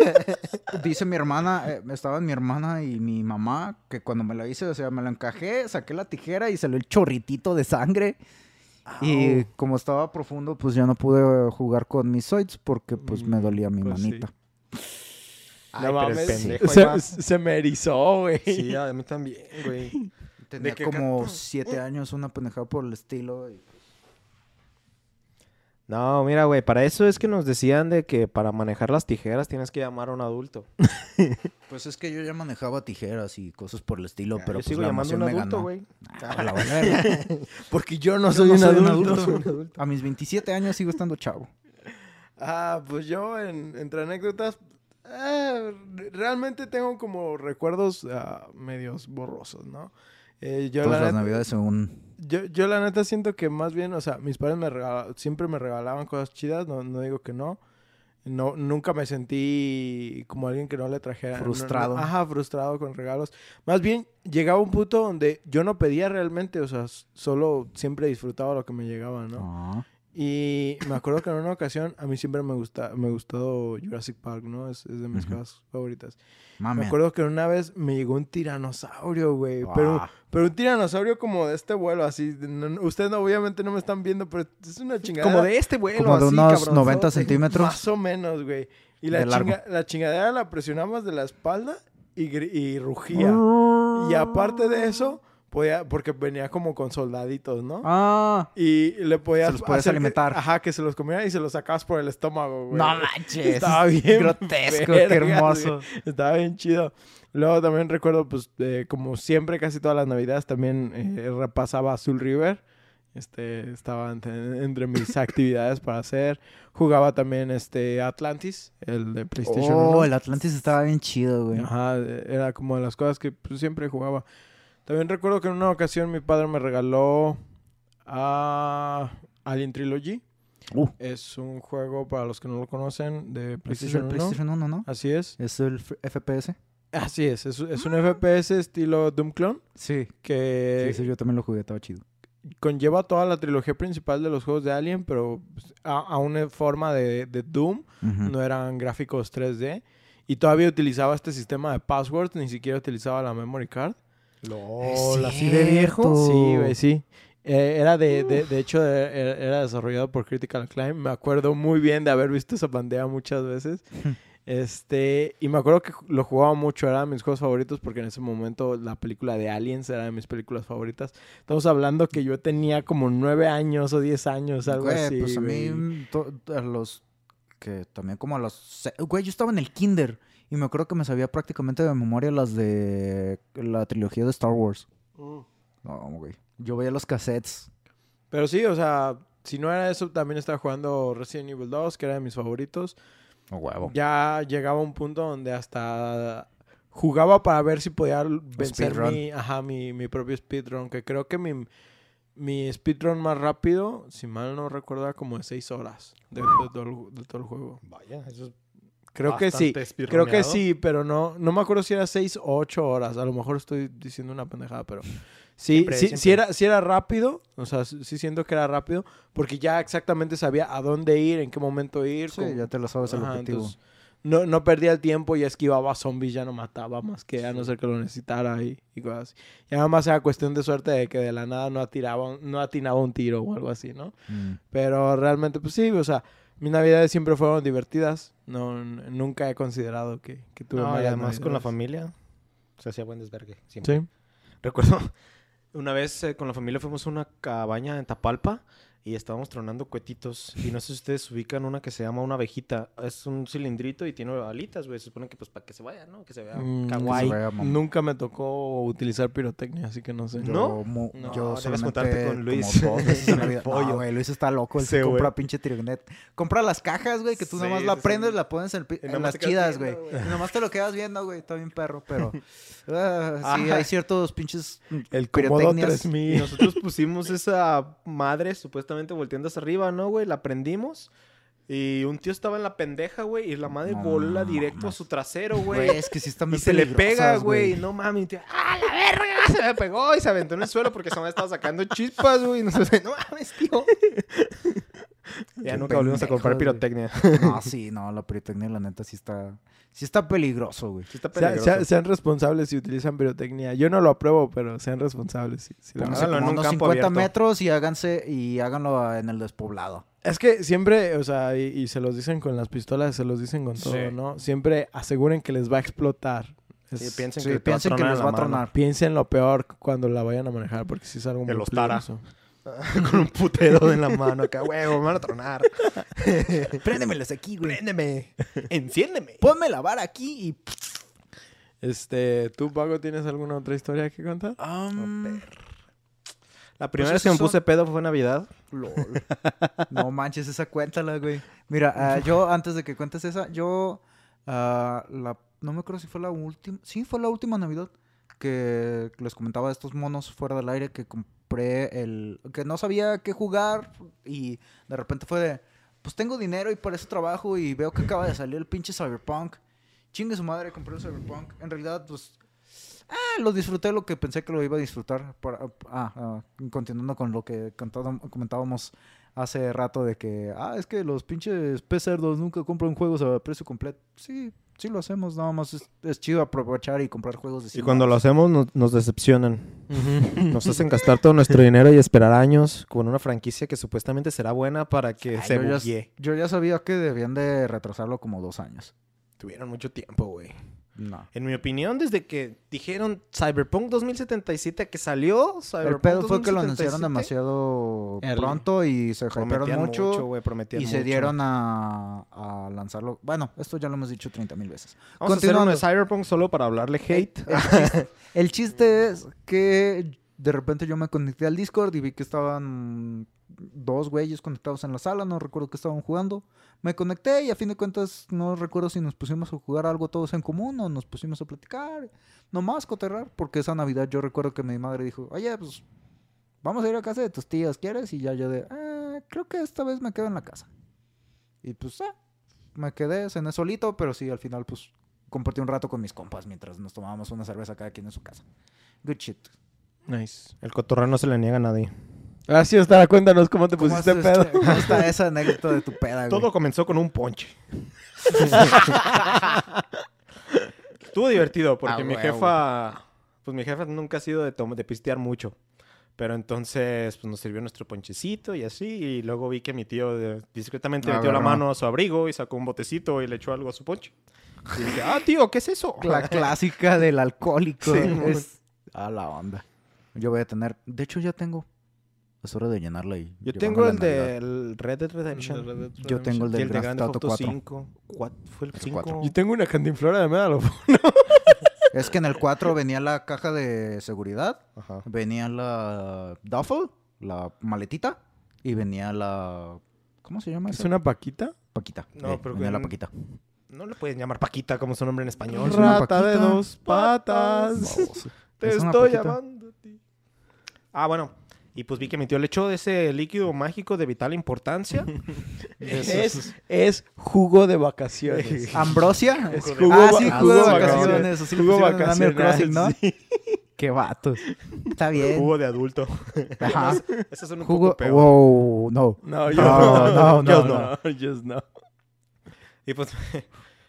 dice mi hermana, eh, estaban mi hermana y mi mamá, que cuando me la hice, o sea, me la encajé, saqué la tijera y salió el chorritito de sangre. Y como estaba profundo, pues ya no pude jugar con mis zoids porque pues me dolía mi
Pues sí.
manita.
Ay,
No
pero el
mames.
pendejo ahí va.
Se, se me erizó, güey.
Sí, a mí también, güey. (laughs)
Tenía como siete años, una pendejada por el estilo. y-
No, mira, güey, para eso es que nos decían de que para manejar las tijeras tienes que llamar a un adulto. (laughs)
Pues es que yo ya manejaba tijeras y cosas por el estilo, pero
Yo
pues
sigo
la
llamando a un adulto, güey.
Ah, la verga. (laughs)
Porque yo no
Yo
soy
no
un
soy un
adulto.
adulto. (laughs) A mis 27 años sigo estando chavo.
Ah, pues yo, en- entre anécdotas, eh, realmente tengo como recuerdos ah, medios borrosos, ¿no? Eh, yo,
Todas
la
las
neta,
navidades según...
yo, yo la neta siento que más bien, o sea, mis padres me regala- siempre me regalaban cosas chidas, no, no digo que no. No, nunca me sentí como alguien que no le trajera. no- no-
Frustrado.
ajá, frustrado con regalos. Más bien, llegaba un punto donde yo no pedía realmente, o sea, solo siempre disfrutaba lo que me llegaba, ¿no?
Ah.
Y me acuerdo que en una ocasión a mí siempre me gusta me gustó Jurassic Park, ¿no? Es, es de mis
Ujú.
cosas favoritas.
Mami.
Me acuerdo que una vez me llegó un tiranosaurio, güey. Pero,
Ah.
pero un tiranosaurio como de este vuelo, así. no- ustedes no- obviamente no me están viendo, pero es una chingada.
Como de este vuelo,
Como de
así,
unos
cabronzote.
90 centímetros.
Más o menos, güey. Y la, chinga- la chingadera la presionabas de la espalda y, y rugía. Y aparte de eso, podía, porque venía como con soldaditos, ¿no?
Ah.
Y le podías
Se los podías
hacer que-
alimentar.
ajá, que se los comieran y se los sacabas por el estómago, güey.
No manches. (laughs)
Estaba bien
grotesco,
vergas,
qué hermoso.
güey. Estaba bien chido. Luego también recuerdo, pues, eh, como siempre, casi todas las navidades, también eh, repasaba Azul River. Este, estaba entre, entre mis (laughs) actividades para hacer. Jugaba también este Atlantis, el de PlayStation
Oh,
1.
el Atlantis estaba bien chido, güey.
Ajá, era como de las cosas que pues, siempre jugaba. También recuerdo que en una ocasión mi padre me regaló a Alien Trilogy.
Uh.
Es un juego, para los que no lo conocen, de
Ese es el
PlayStation 1.
PlayStation 1, ¿no?
Así es.
Es el FPS.
Así es. Es, es un FPS estilo Doom Clone
Sí.
que
Sí, ese yo también lo jugué, estaba chido.
conlleva toda la trilogía principal de los juegos de Alien, pero pues, a, a una forma de, de Doom. No eran gráficos 3D. Y todavía utilizaba este sistema de passwords, ni siquiera utilizaba la memory card.
LOL, así de viejo.
Sí, güey, sí. Eh, era de, de, de hecho, eh, era, era desarrollado por Critical Acclaim. Me acuerdo muy bien de haber visto esa pantalla muchas veces. este, y me acuerdo que lo jugaba mucho, era de mis juegos favoritos porque en ese momento la película de Aliens era de mis películas favoritas. Estamos hablando que yo tenía como nueve años o diez años, algo
Güey,
así.
pues a mí, a los que también como a los... Güey, yo estaba en el kinder y me acuerdo que me sabía prácticamente de memoria las de la trilogía de Star Wars.
Mm.
No, güey. Yo veía los cassettes.
Pero sí, o sea, si no era eso, también estaba jugando Resident Evil 2, que era de mis favoritos.
Oh, huevo.
Ya llegaba un punto donde hasta jugaba para ver si podía vencer
Speedrun.
mi, ajá, mi, mi propio speedrun, que creo que mi, mi speedrun más rápido, si mal no recuerdo, era como de 6 horas de, de todo, el, de todo el juego.
Vaya, eso es
Creo que sí, creo que sí, pero no, no me acuerdo si era 6 o 8 horas. A lo mejor estoy diciendo una pendejada, pero sí,
Siempre,
sí, sí
siempre.
era, sí era rápido, o sea, sí sí siento que era rápido, porque ya exactamente sabía a dónde ir, en qué momento ir.
Sí,
cómo-
ya te lo sabes el
Ajá,
objetivo.
entonces, no, no perdía el tiempo y esquivaba zombies, ya no mataba más que a no ser que lo necesitara y, y cosas así. Y nada más era cuestión de suerte de que de la nada no atiraba, no atinaba un tiro o algo así, ¿no?
Mm.
Pero realmente, pues sí, o sea, mis navidades siempre fueron divertidas. No, nunca he considerado que, que tuve
No, y además con la familia se hacía buen desvergue. Siempre.
Sí.
Recuerdo, (laughs) una vez eh, con la familia fuimos a una cabaña en Tapalpa y estábamos tronando cuetitos. Y no sé si ustedes ubican una que se llama una abejita. Es un cilindrito y tiene alitas, güey. Se supone que pues para que se vaya, ¿no? Que se vea
Mm,
kawaii.
se vea mamón.
Nunca me tocó utilizar pirotecnia, así que no sé.
Yo,
¿No? No,
yo
debes
solamente
juntarte con Luis.
como en. (laughs)
El pollo.
No, güey, Luis está loco. Él
Sí,
se
güey.
compra pinche tironet. Compra las cajas, güey, que tú
Sí,
nomás la prendes,
sí.
la pones en, en
nomás
las chidas,
viendo,
güey.
güey.
Y nomás te lo quedas viendo, güey. Está bien perro, pero... (laughs) ah, sí, hay ciertos pinches
El Comodo
pirotecnias.
3000.
Y nosotros pusimos esa madre supuestamente volteando hacia arriba, ¿no, güey? La prendimos. Y un tío estaba en la pendeja, güey, y la madre
No
bola directo a su trasero,
Güey, es que sí están
Y se le pega, güey. No mames, tío, ¡ah, la verga! (laughs) Se me pegó y se aventó en el suelo porque esa madre estaba sacando chispas, güey. Nosotros, (laughs) no mames, tío. (laughs) ya nunca volvimos a comprar pirotecnia.
No, (laughs) sí, no, la pirotecnia, la neta, sí está... Sí está peligroso, güey.
Sí está
Sea-
peligroso.
sea- sean responsables si utilizan pirotecnia. Yo no lo apruebo, pero sean responsables. si- si
Pónganse
en un
unos
campo
50
abierto.
metros y háganse y háganlo en el despoblado.
Es que siempre, o sea, y, y se los dicen con las pistolas, se los dicen con todo,
Sí.
¿no? Siempre aseguren que les va a explotar. Es-
Sí, piensen
Sí,
que,
piensen
tronar
les va a tronar.
piensen lo peor cuando la vayan a manejar, porque si es algo
Que
muy
los tara.
peligroso. (laughs)
Con un putero en la mano acá, huevo, me van a tronar. (laughs)
Préndemelas aquí, güey.
Préndeme. Enciéndeme.
Ponme la vara aquí y...
Este, ¿tú, Paco, tienes alguna otra historia que contar?
Um,
La primera
Pues
vez que me puse pedo fue Navidad.
Lol. (laughs) No manches, esa cuéntala, güey. Mira, ah, yo antes de que cuentes esa, yo ah, la no me acuerdo si fue la última, sí fue la última Navidad que les comentaba de estos monos fuera del aire que compré el que no sabía qué jugar y de repente fue de pues tengo dinero y por eso trabajo y veo que acaba de salir el pinche Cyberpunk. Chingue su madre, compré el Cyberpunk. En realidad, pues Ah, lo disfruté lo que pensé que lo iba a disfrutar. Por- ah, ah, continuando con lo que comentábamos hace rato de que, ah, es que los pinches pecerdos nunca compran juegos a precio completo. Sí, sí lo hacemos, nada más es, es chido aprovechar y comprar juegos de
Y
100
cuando lo hacemos nos, nos decepcionan. Nos hacen gastar todo nuestro dinero y esperar años con una franquicia que supuestamente será buena para que
Ay,
se
yo, ya, yo ya sabía que debían de retrasarlo como dos años.
Tuvieron mucho tiempo, güey.
No.
En mi opinión, desde que dijeron Cyberpunk 2077 que salió,
El
Cyberpunk
pedo fue que lo anunciaron
2077,
demasiado
Early.
pronto y se hypearon mucho.
prometían
y se
mucho.
dieron a, a lanzarlo. Bueno, esto ya lo hemos dicho 30 mil veces.
Vamos a hacer uno de
Continuando.
Cyberpunk solo para hablarle hate.
El chiste, el chiste es que de repente yo me conecté al Discord y vi que estaban dos güeyes conectados en la sala, no recuerdo que estaban jugando. Me conecté y a fin de cuentas no recuerdo si nos pusimos a jugar algo todos en común o nos pusimos a platicar, nomás coterrar, porque esa Navidad yo recuerdo que mi madre dijo, oye, pues vamos a ir a casa de tus tías, ¿quieres? Y ya yo de, "Ah, creo que esta vez me quedo en la casa. Y pues, ah, me quedé, cené solito, pero sí, al final, pues, compartí un rato con mis compas mientras nos tomábamos una cerveza cada quien en su casa. Good shit.
Nice. El cotorreo no se le niega a nadie.
Así está, cuéntanos cómo te
¿Cómo
pusiste
has-
pedo.
este- ¿Cómo está esa anécdota de tu peda, güey?
Todo comenzó con un ponche. (laughs) Estuvo divertido porque
Ah,
mi jefa, pues mi jefa nunca ha sido de, de pistear mucho. Pero entonces pues nos sirvió nuestro ponchecito y así. Y luego vi que mi tío discretamente metió la mano a su abrigo y sacó un botecito y le echó algo a su ponche. Y dije, ah, tío, ¿qué es eso? (laughs)
La clásica del alcohólico.
Sí,
es a la onda. Yo voy a tener... De hecho, ya tengo. Es hora de llenarla y...
Yo tengo el del Red Dead Redemption.
Yo tengo el del
el de
Grand Theft
Theft
Auto
Auto
4.
5. ¿Cuál ¿Fue el
El
5?
cuatro.
Yo tengo una cantinflora de Medal (laughs) of
Es que en el 4 venía la caja de seguridad,
Ajá.
venía la duffel, la maletita, y venía la... ¿Cómo se llama
¿Es
esa?
una paquita?
paquita.
No,
eh,
pero
venía la
en-
paquita.
No le pueden llamar Paquita como su nombre en español.
Es una
Rata de dos patas. Te
Es
estoy llamando a ti.
Ah, bueno. Y pues vi que mi tío le echó ese líquido mágico de vital importancia. (laughs)
Es, es jugo de vacaciones.
¿Ambrosia?
Es
ah,
jugo-
sí,
jugo
de
de
vacaciones.
vacaciones.
Sí
Jugo
Animal
vacacional,
Crossing, ¿no?
sí. (laughs)
Qué vatos. Está bien.
Jugo de adulto.
Ajá. (laughs)
Ese es un
Jugo...
poco peor.
Wow, no.
No, yo
No, no, no,
Just
no.
Just no.
Y pues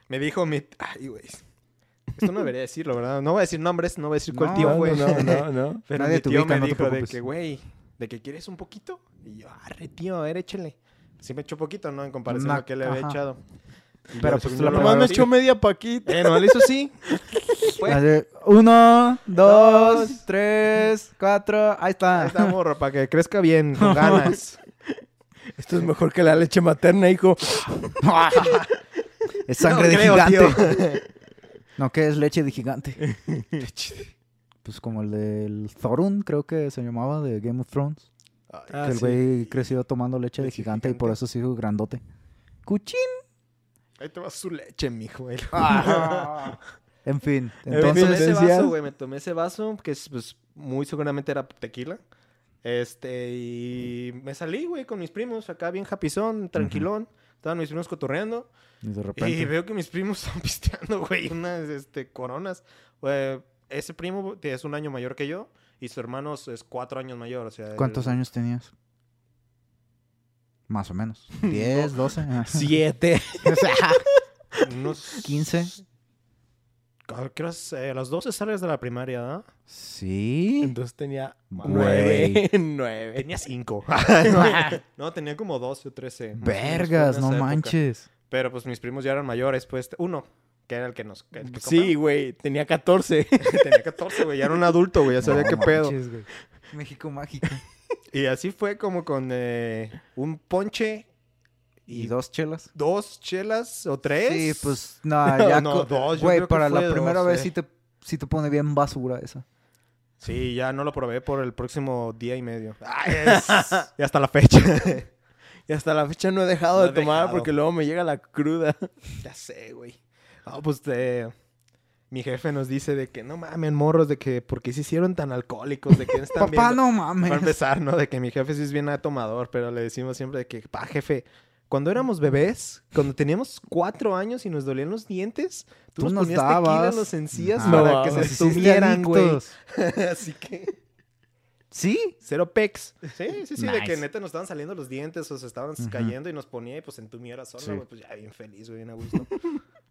me dijo mi... Ay, güey. Esto no debería decirlo, ¿verdad? No voy a decir nombres, no voy a decir cuál
No,
tío
No,
fue.
no, no, no.
Pero
Nadie
mi tío me
no
dijo de que, güey, ¿de que quieres un poquito? Y yo, arre, tío, a ver, échale. Sí me echó poquito, ¿no? En comparación a lo que le había echado. Y
Pero, pues, la
lo
Nomás me echó media paquita.
Eh, no, le hizo. (laughs) Fue.
Así, Uno, dos, tres, cuatro. Ahí está.
Ahí está, morro, para que crezca bien, (laughs) con ganas.
Esto es mejor que la leche materna, hijo. (laughs)
Es sangre
No
de
creo,
gigante. No, que es leche de gigante. Pues como el del Thorun, creo que se llamaba, de Game of Thrones.
Ah,
que el
sí.
güey creció tomando leche de gigante, y por eso se hizo grandote. ¡Cuchín!
Ahí te va su leche, mijo. (laughs)
en fin,
En fin,
Me
entonces...
tomé ese vaso, güey. Me tomé ese vaso, que es, pues, muy seguramente era tequila. Este, y me salí, güey, con mis primos acá bien japizón, tranquilón. Estaban mis primos cotorreando.
y de
Y
repente...
veo que mis primos (laughs) están pisteando, güey, unas este, coronas. Güey, ese primo es un año mayor que yo y su hermano es cuatro años mayor. O sea,
¿Cuántos
él-
años tenías? Más o menos. ¿10, 12? Ah.
Siete.
Unos
15.
Ah, creo que a las 12 sales de la primaria, ¿no?
Sí.
Entonces tenía nueve. nueve. (laughs)
Tenía 5. (laughs) no, tenía como 12 o 13. más o menos, fue en
Vergas, no
época.
manches.
Pero pues mis primos ya eran mayores, pues uno, que era el que nos... el que
Sí, güey. Tenía 14.
compraba. (laughs) tenía 14, güey, ya era un adulto, güey, ya sabía
No
qué pedo.
México mágico. (laughs)
Y así fue como con eh, un ponche
¿Y dos chelas?
dos chelas o tres.
Sí, pues no, (laughs) ya.
No, dos,
Güey, para
fue
la primera
dos,
vez
eh.
sí te, sí te pone bien basura esa.
Sí, ya no lo probé por el próximo día y medio. y hasta la fecha.
Y hasta la fecha no he dejado
No
de
he
tomar
dejado.
porque luego me llega la cruda.
ya sé, güey. Ah, pues eh, mi jefe nos dice de que no mamen, morros, de que por qué se hicieron tan alcohólicos, de que (laughs) están
Papá,
viendo-
no
Para
mames.
empezar, ¿no? De que mi jefe sí es bien tomador, pero le decimos siempre de que, pa, jefe, cuando éramos bebés, cuando teníamos cuatro años y nos dolían los dientes, tú,
Tú
nos
nos
ponías tequila en los encías
Ajá.
para
No,
que se estuvieran, güey. (laughs) Así que,
Sí.
cero pecs. Sí, sí, sí, de que neta nos estaban saliendo los dientes o se estaban cayendo y nos ponía y pues entumiera sola,
Sí.
güey, pues ya bien feliz, güey, bien a gusto.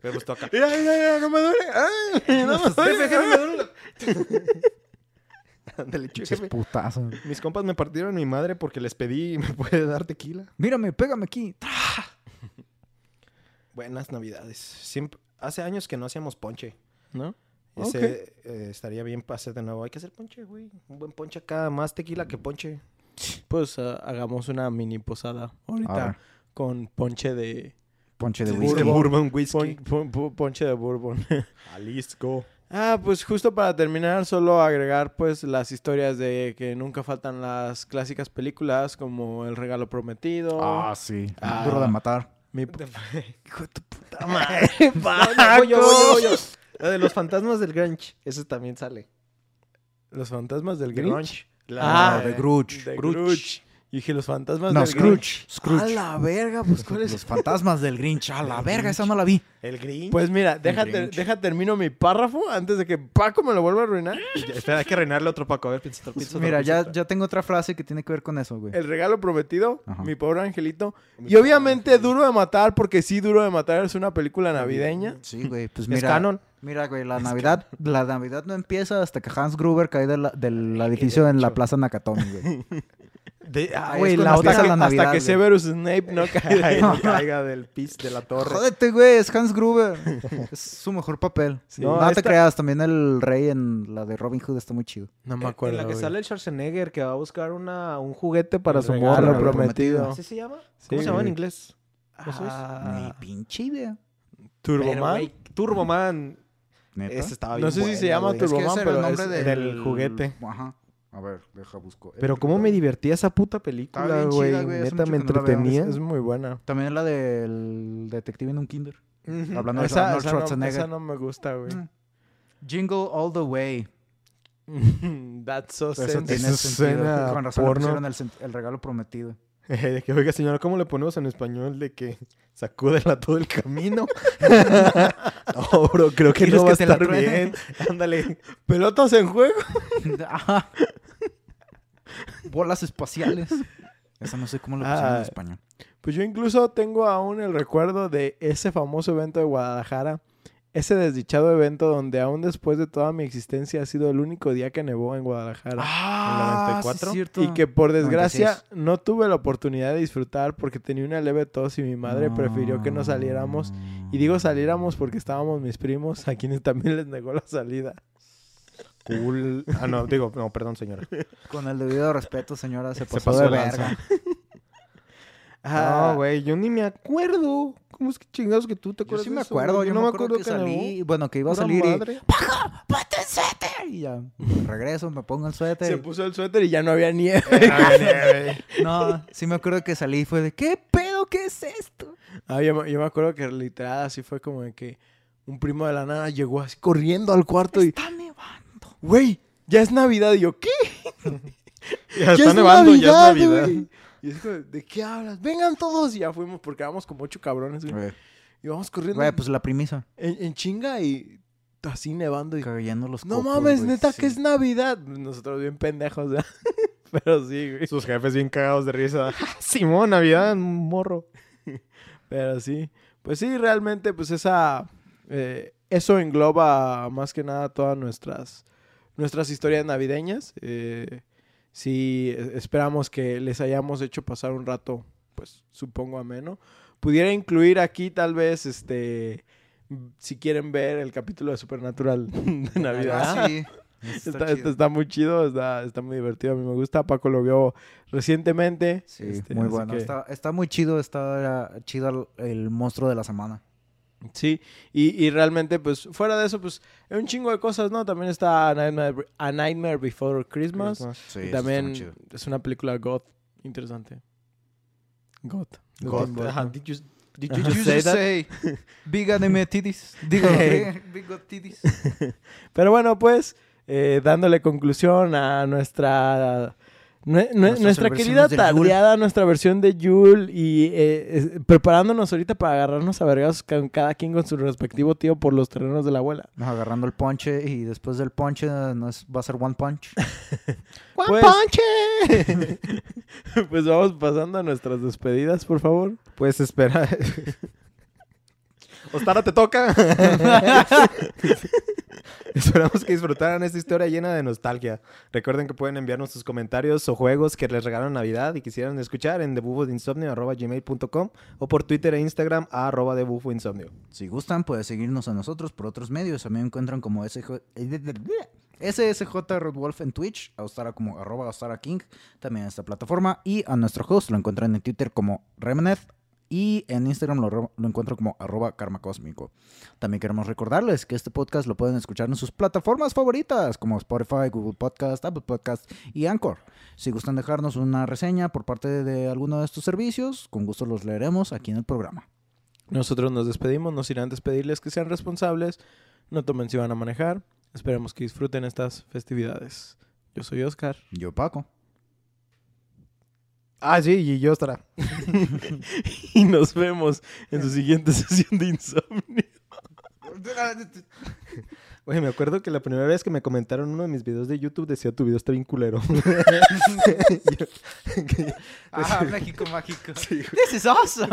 Me gustó acá.
Mira, mira, mira, no me duele. Ay, (laughs) no me duele.
Jefe, me duele Ándale,
putazos.
Mis compas me partieron mi madre porque les pedí, ¿me (laughs) puede dar tequila?
Mírame, pégame aquí.
Buenas navidades. Siempre, hace años que no hacíamos ponche.
¿No?
Ese eh, estaría bien para hacer de nuevo. Hay que hacer ponche, güey. Un buen ponche acá, más tequila que ponche.
Pues ah, hagamos una mini posada ahorita con ponche de...
ponche de
De
whisky.
bourbon whisky.
pon- pon- pon- ponche de bourbon. (laughs)
Jalisco.
Ah, pues justo para terminar, solo agregar pues las historias de que nunca faltan las clásicas películas como El regalo prometido.
Ah, sí.
Ah.
Duro de matar.
mi (laughs)
Hijo de tu puta (laughs) madre. voy yo, voy yo, voy yo. La de los fantasmas del Grinch. Ese también sale.
Los fantasmas del
The
Grinch.
La-
Ah,
de Grudge.
De
Grudge.
Grudge. Y dije, los fantasmas
No,
del
Scrooge.
Grinch.
Scrooge.
A la verga, pues ¿cuál es?
Los fantasmas del Grinch. A la
Del
verga,
Grinch.
esa no la vi.
El Grinch.
Pues mira, déjate,
Grinch.
deja termino mi párrafo antes de que Paco me lo vuelva a arruinar.
Ya, espera, hay que reinarle otro Paco. A ver, piensa, piensa otro
Mira, ya, ya tengo otra frase que tiene que ver con eso, güey.
El regalo prometido,
Ajá.
mi pobre angelito.
Mi
Y obviamente Duro de Matar, porque sí, Duro de Matar es una película navideña.
Sí, güey. Pues
Es
mira.
canon.
Mira, güey, la Navidad, la Navidad no empieza hasta que Hans Gruber cae de la- del edificio en la. Plaza Nakatomi, güey. (laughs)
De, ah, güey, la
Hasta que,
la Navidad,
hasta que
güey.
Severus Snape no (laughs) cae.
No caiga del pis de la torre.
Jódete, güey, es Hans Gruber. Es su mejor papel.
Sí.
No,
No,
te creas, también el rey en la de Robin Hood está muy chido.
No me acuerdo.
En la que
güey.
sale el Schwarzenegger que va a buscar una, un juguete para
El
su güey.
prometido.
¿Así se llama?
Sí,
¿Cómo se llama en inglés? ¿No sabes?
Ah,
Ni pinche idea.
Turboman.
Turboman.
¿Neta?
Ese estaba
No sé si se llama
güey.
Turbo-
Es que ese
Turboman, pero
nombre
es
del...
del juguete.
Ajá. A ver, deja busco.
Pero cómo me divertía esa puta película, güey. Neta me
no
entretenía.
Es muy buena.
También la del detective en un kinder. Hablando de
Esa,
Arnold
esa no, esa no me gusta, güey.
Mm. Jingle All the Way. (laughs)
That's so
Eso
sensitive.
tiene sentido. Con razón le
porno.
pusieron el regalo prometido. (laughs)
De que, oiga, señora, ¿cómo le ponemos en español de que sacúdela todo el camino? (laughs) no, bro, creo que
¿Quieres
no va a
que
estar bien. (laughs) Ándale.
Pelotas en juego.
Ajá. Bolas espaciales. Esa no sé cómo lo pusieron
Ah.
en español.
Pues yo incluso tengo aún el recuerdo de ese famoso evento de Guadalajara. Ese desdichado evento donde aún después de toda mi existencia ha sido el único día que nevó en Guadalajara.
Ah,
94?
sí, cierto.
Y que por desgracia
96.
no tuve la oportunidad de disfrutar porque tenía una leve tos y mi madre prefirió que no saliéramos. Y digo saliéramos porque estábamos mis primos, a quienes también les negó la salida.
Cool. Ah, no, digo, no, perdón, señora.
Con el debido respeto, señora, se pasó,
pasó
de verga. (laughs)
Ah,
No, güey, yo ni me acuerdo. ¿Cómo es que chingados que tú te
Yo
acuerdas
sí
de
me acuerdo, yo
no
me acuerdo que, salí, bueno, que iba a salir y,
madre. (laughs)
¡Ponte el suéter! Y ya, regreso, me pongo el suéter.
Se
y-
puso el suéter y ya no había nieve. (laughs)
Nieve. (laughs)
No, sí me acuerdo que salí y fue de, ¿qué pedo? ¿Qué es esto?
Ah, yo, me- yo me acuerdo que literal así fue como de que un primo de la nada llegó así corriendo al cuarto y,
Está nevando.
güey, ya es Navidad. Y yo, ¿qué?
Ya está nevando, ya es Navidad.
güey". Y es como, ¿de qué hablas? Vengan todos. Y ya fuimos porque éramos como ocho cabrones, güey. Y vamos corriendo
Güey, pues la premisa.
en, en chinga y así nevando. Y,
Cayendo los
no
copos,
mames,
güey,
neta
sí.
que es Navidad. Nosotros bien pendejos, ¿verdad? (laughs) Pero sí, güey.
Sus jefes bien cagados de risa. (laughs) Simón, Navidad, morro. (laughs)
Pero sí, pues sí, realmente, pues esa, eh, eso engloba más que nada todas nuestras, nuestras historias navideñas. Eh, sí, eh, esperamos que les hayamos hecho pasar un rato, pues supongo ameno. Pudiera incluir aquí tal vez, este, si quieren ver el capítulo de Supernatural (laughs) de Navidad.
Ah, sí. (laughs)
Está,
Está,
está-
chido.
está muy chido, está, está muy divertido, a mí me gusta. Paco lo vio recientemente.
Sí,
este,
muy bueno.
que-
Está, muy chido, está chido el monstruo de la semana.
Sí, y, y realmente, pues, fuera de eso, pues, hay un chingo de cosas, ¿no? También está A Nightmare, A Nightmare Before Christmas.
Christmas.
Sí,
y también
muy chido.
es una película goth interesante. Goth.
ajá, did you, did (laughs) you just say that?
say, big anime titties. Digo, big, (laughs) big got titties.
Pero bueno, pues, eh, dándole conclusión a nuestra... nue- nuestra querida tardeada, nuestra versión de Yule y eh, es- preparándonos ahorita para agarrarnos a vergas con cada quien con su respectivo tío por los terrenos de la abuela.
Nos agarrando el ponche y después del ponche nos va a ser one punch. (laughs)
Pues- (laughs) pues vamos pasando a nuestras despedidas, por favor.
Pues espera. (laughs) Ostara, te toca. (laughs) Esperamos que disfrutaran esta historia llena de nostalgia. Recuerden que pueden enviarnos sus comentarios o juegos que les regalan Navidad y quisieran escuchar en debufodeinsomnio.gmail.com o por Twitter e Instagram a arroba debufoinsomnio.
Si gustan, pueden seguirnos a nosotros por otros medios. A mí me encuentran como SJ... SSJ Red Wolf en Twitch, a Ostara como arroba Ostara King, también en esta plataforma. Y a nuestro host lo encuentran en Twitter como Remeneth y en Instagram lo, ro- lo encuentran como arroba Karma Cósmico. También queremos recordarles que este podcast lo pueden escuchar en sus plataformas favoritas como Spotify, Google Podcast, Apple Podcast y Anchor. Si gustan dejarnos una reseña por parte de alguno de estos servicios, con gusto los leeremos aquí en el programa.
Nosotros nos despedimos, nos irán despedirles que sean responsables, no tomen si van a manejar. Esperemos que disfruten estas festividades. Yo soy Oscar.
Yo, Paco.
Ah, sí, y yo Ostara. (laughs)
y nos vemos en su siguiente (laughs) sesión de insomnio.
Oye, me acuerdo que la primera vez que me comentaron uno de mis videos de YouTube decía tu video está bien culero. (laughs)
Ah, México mágico. This is awesome.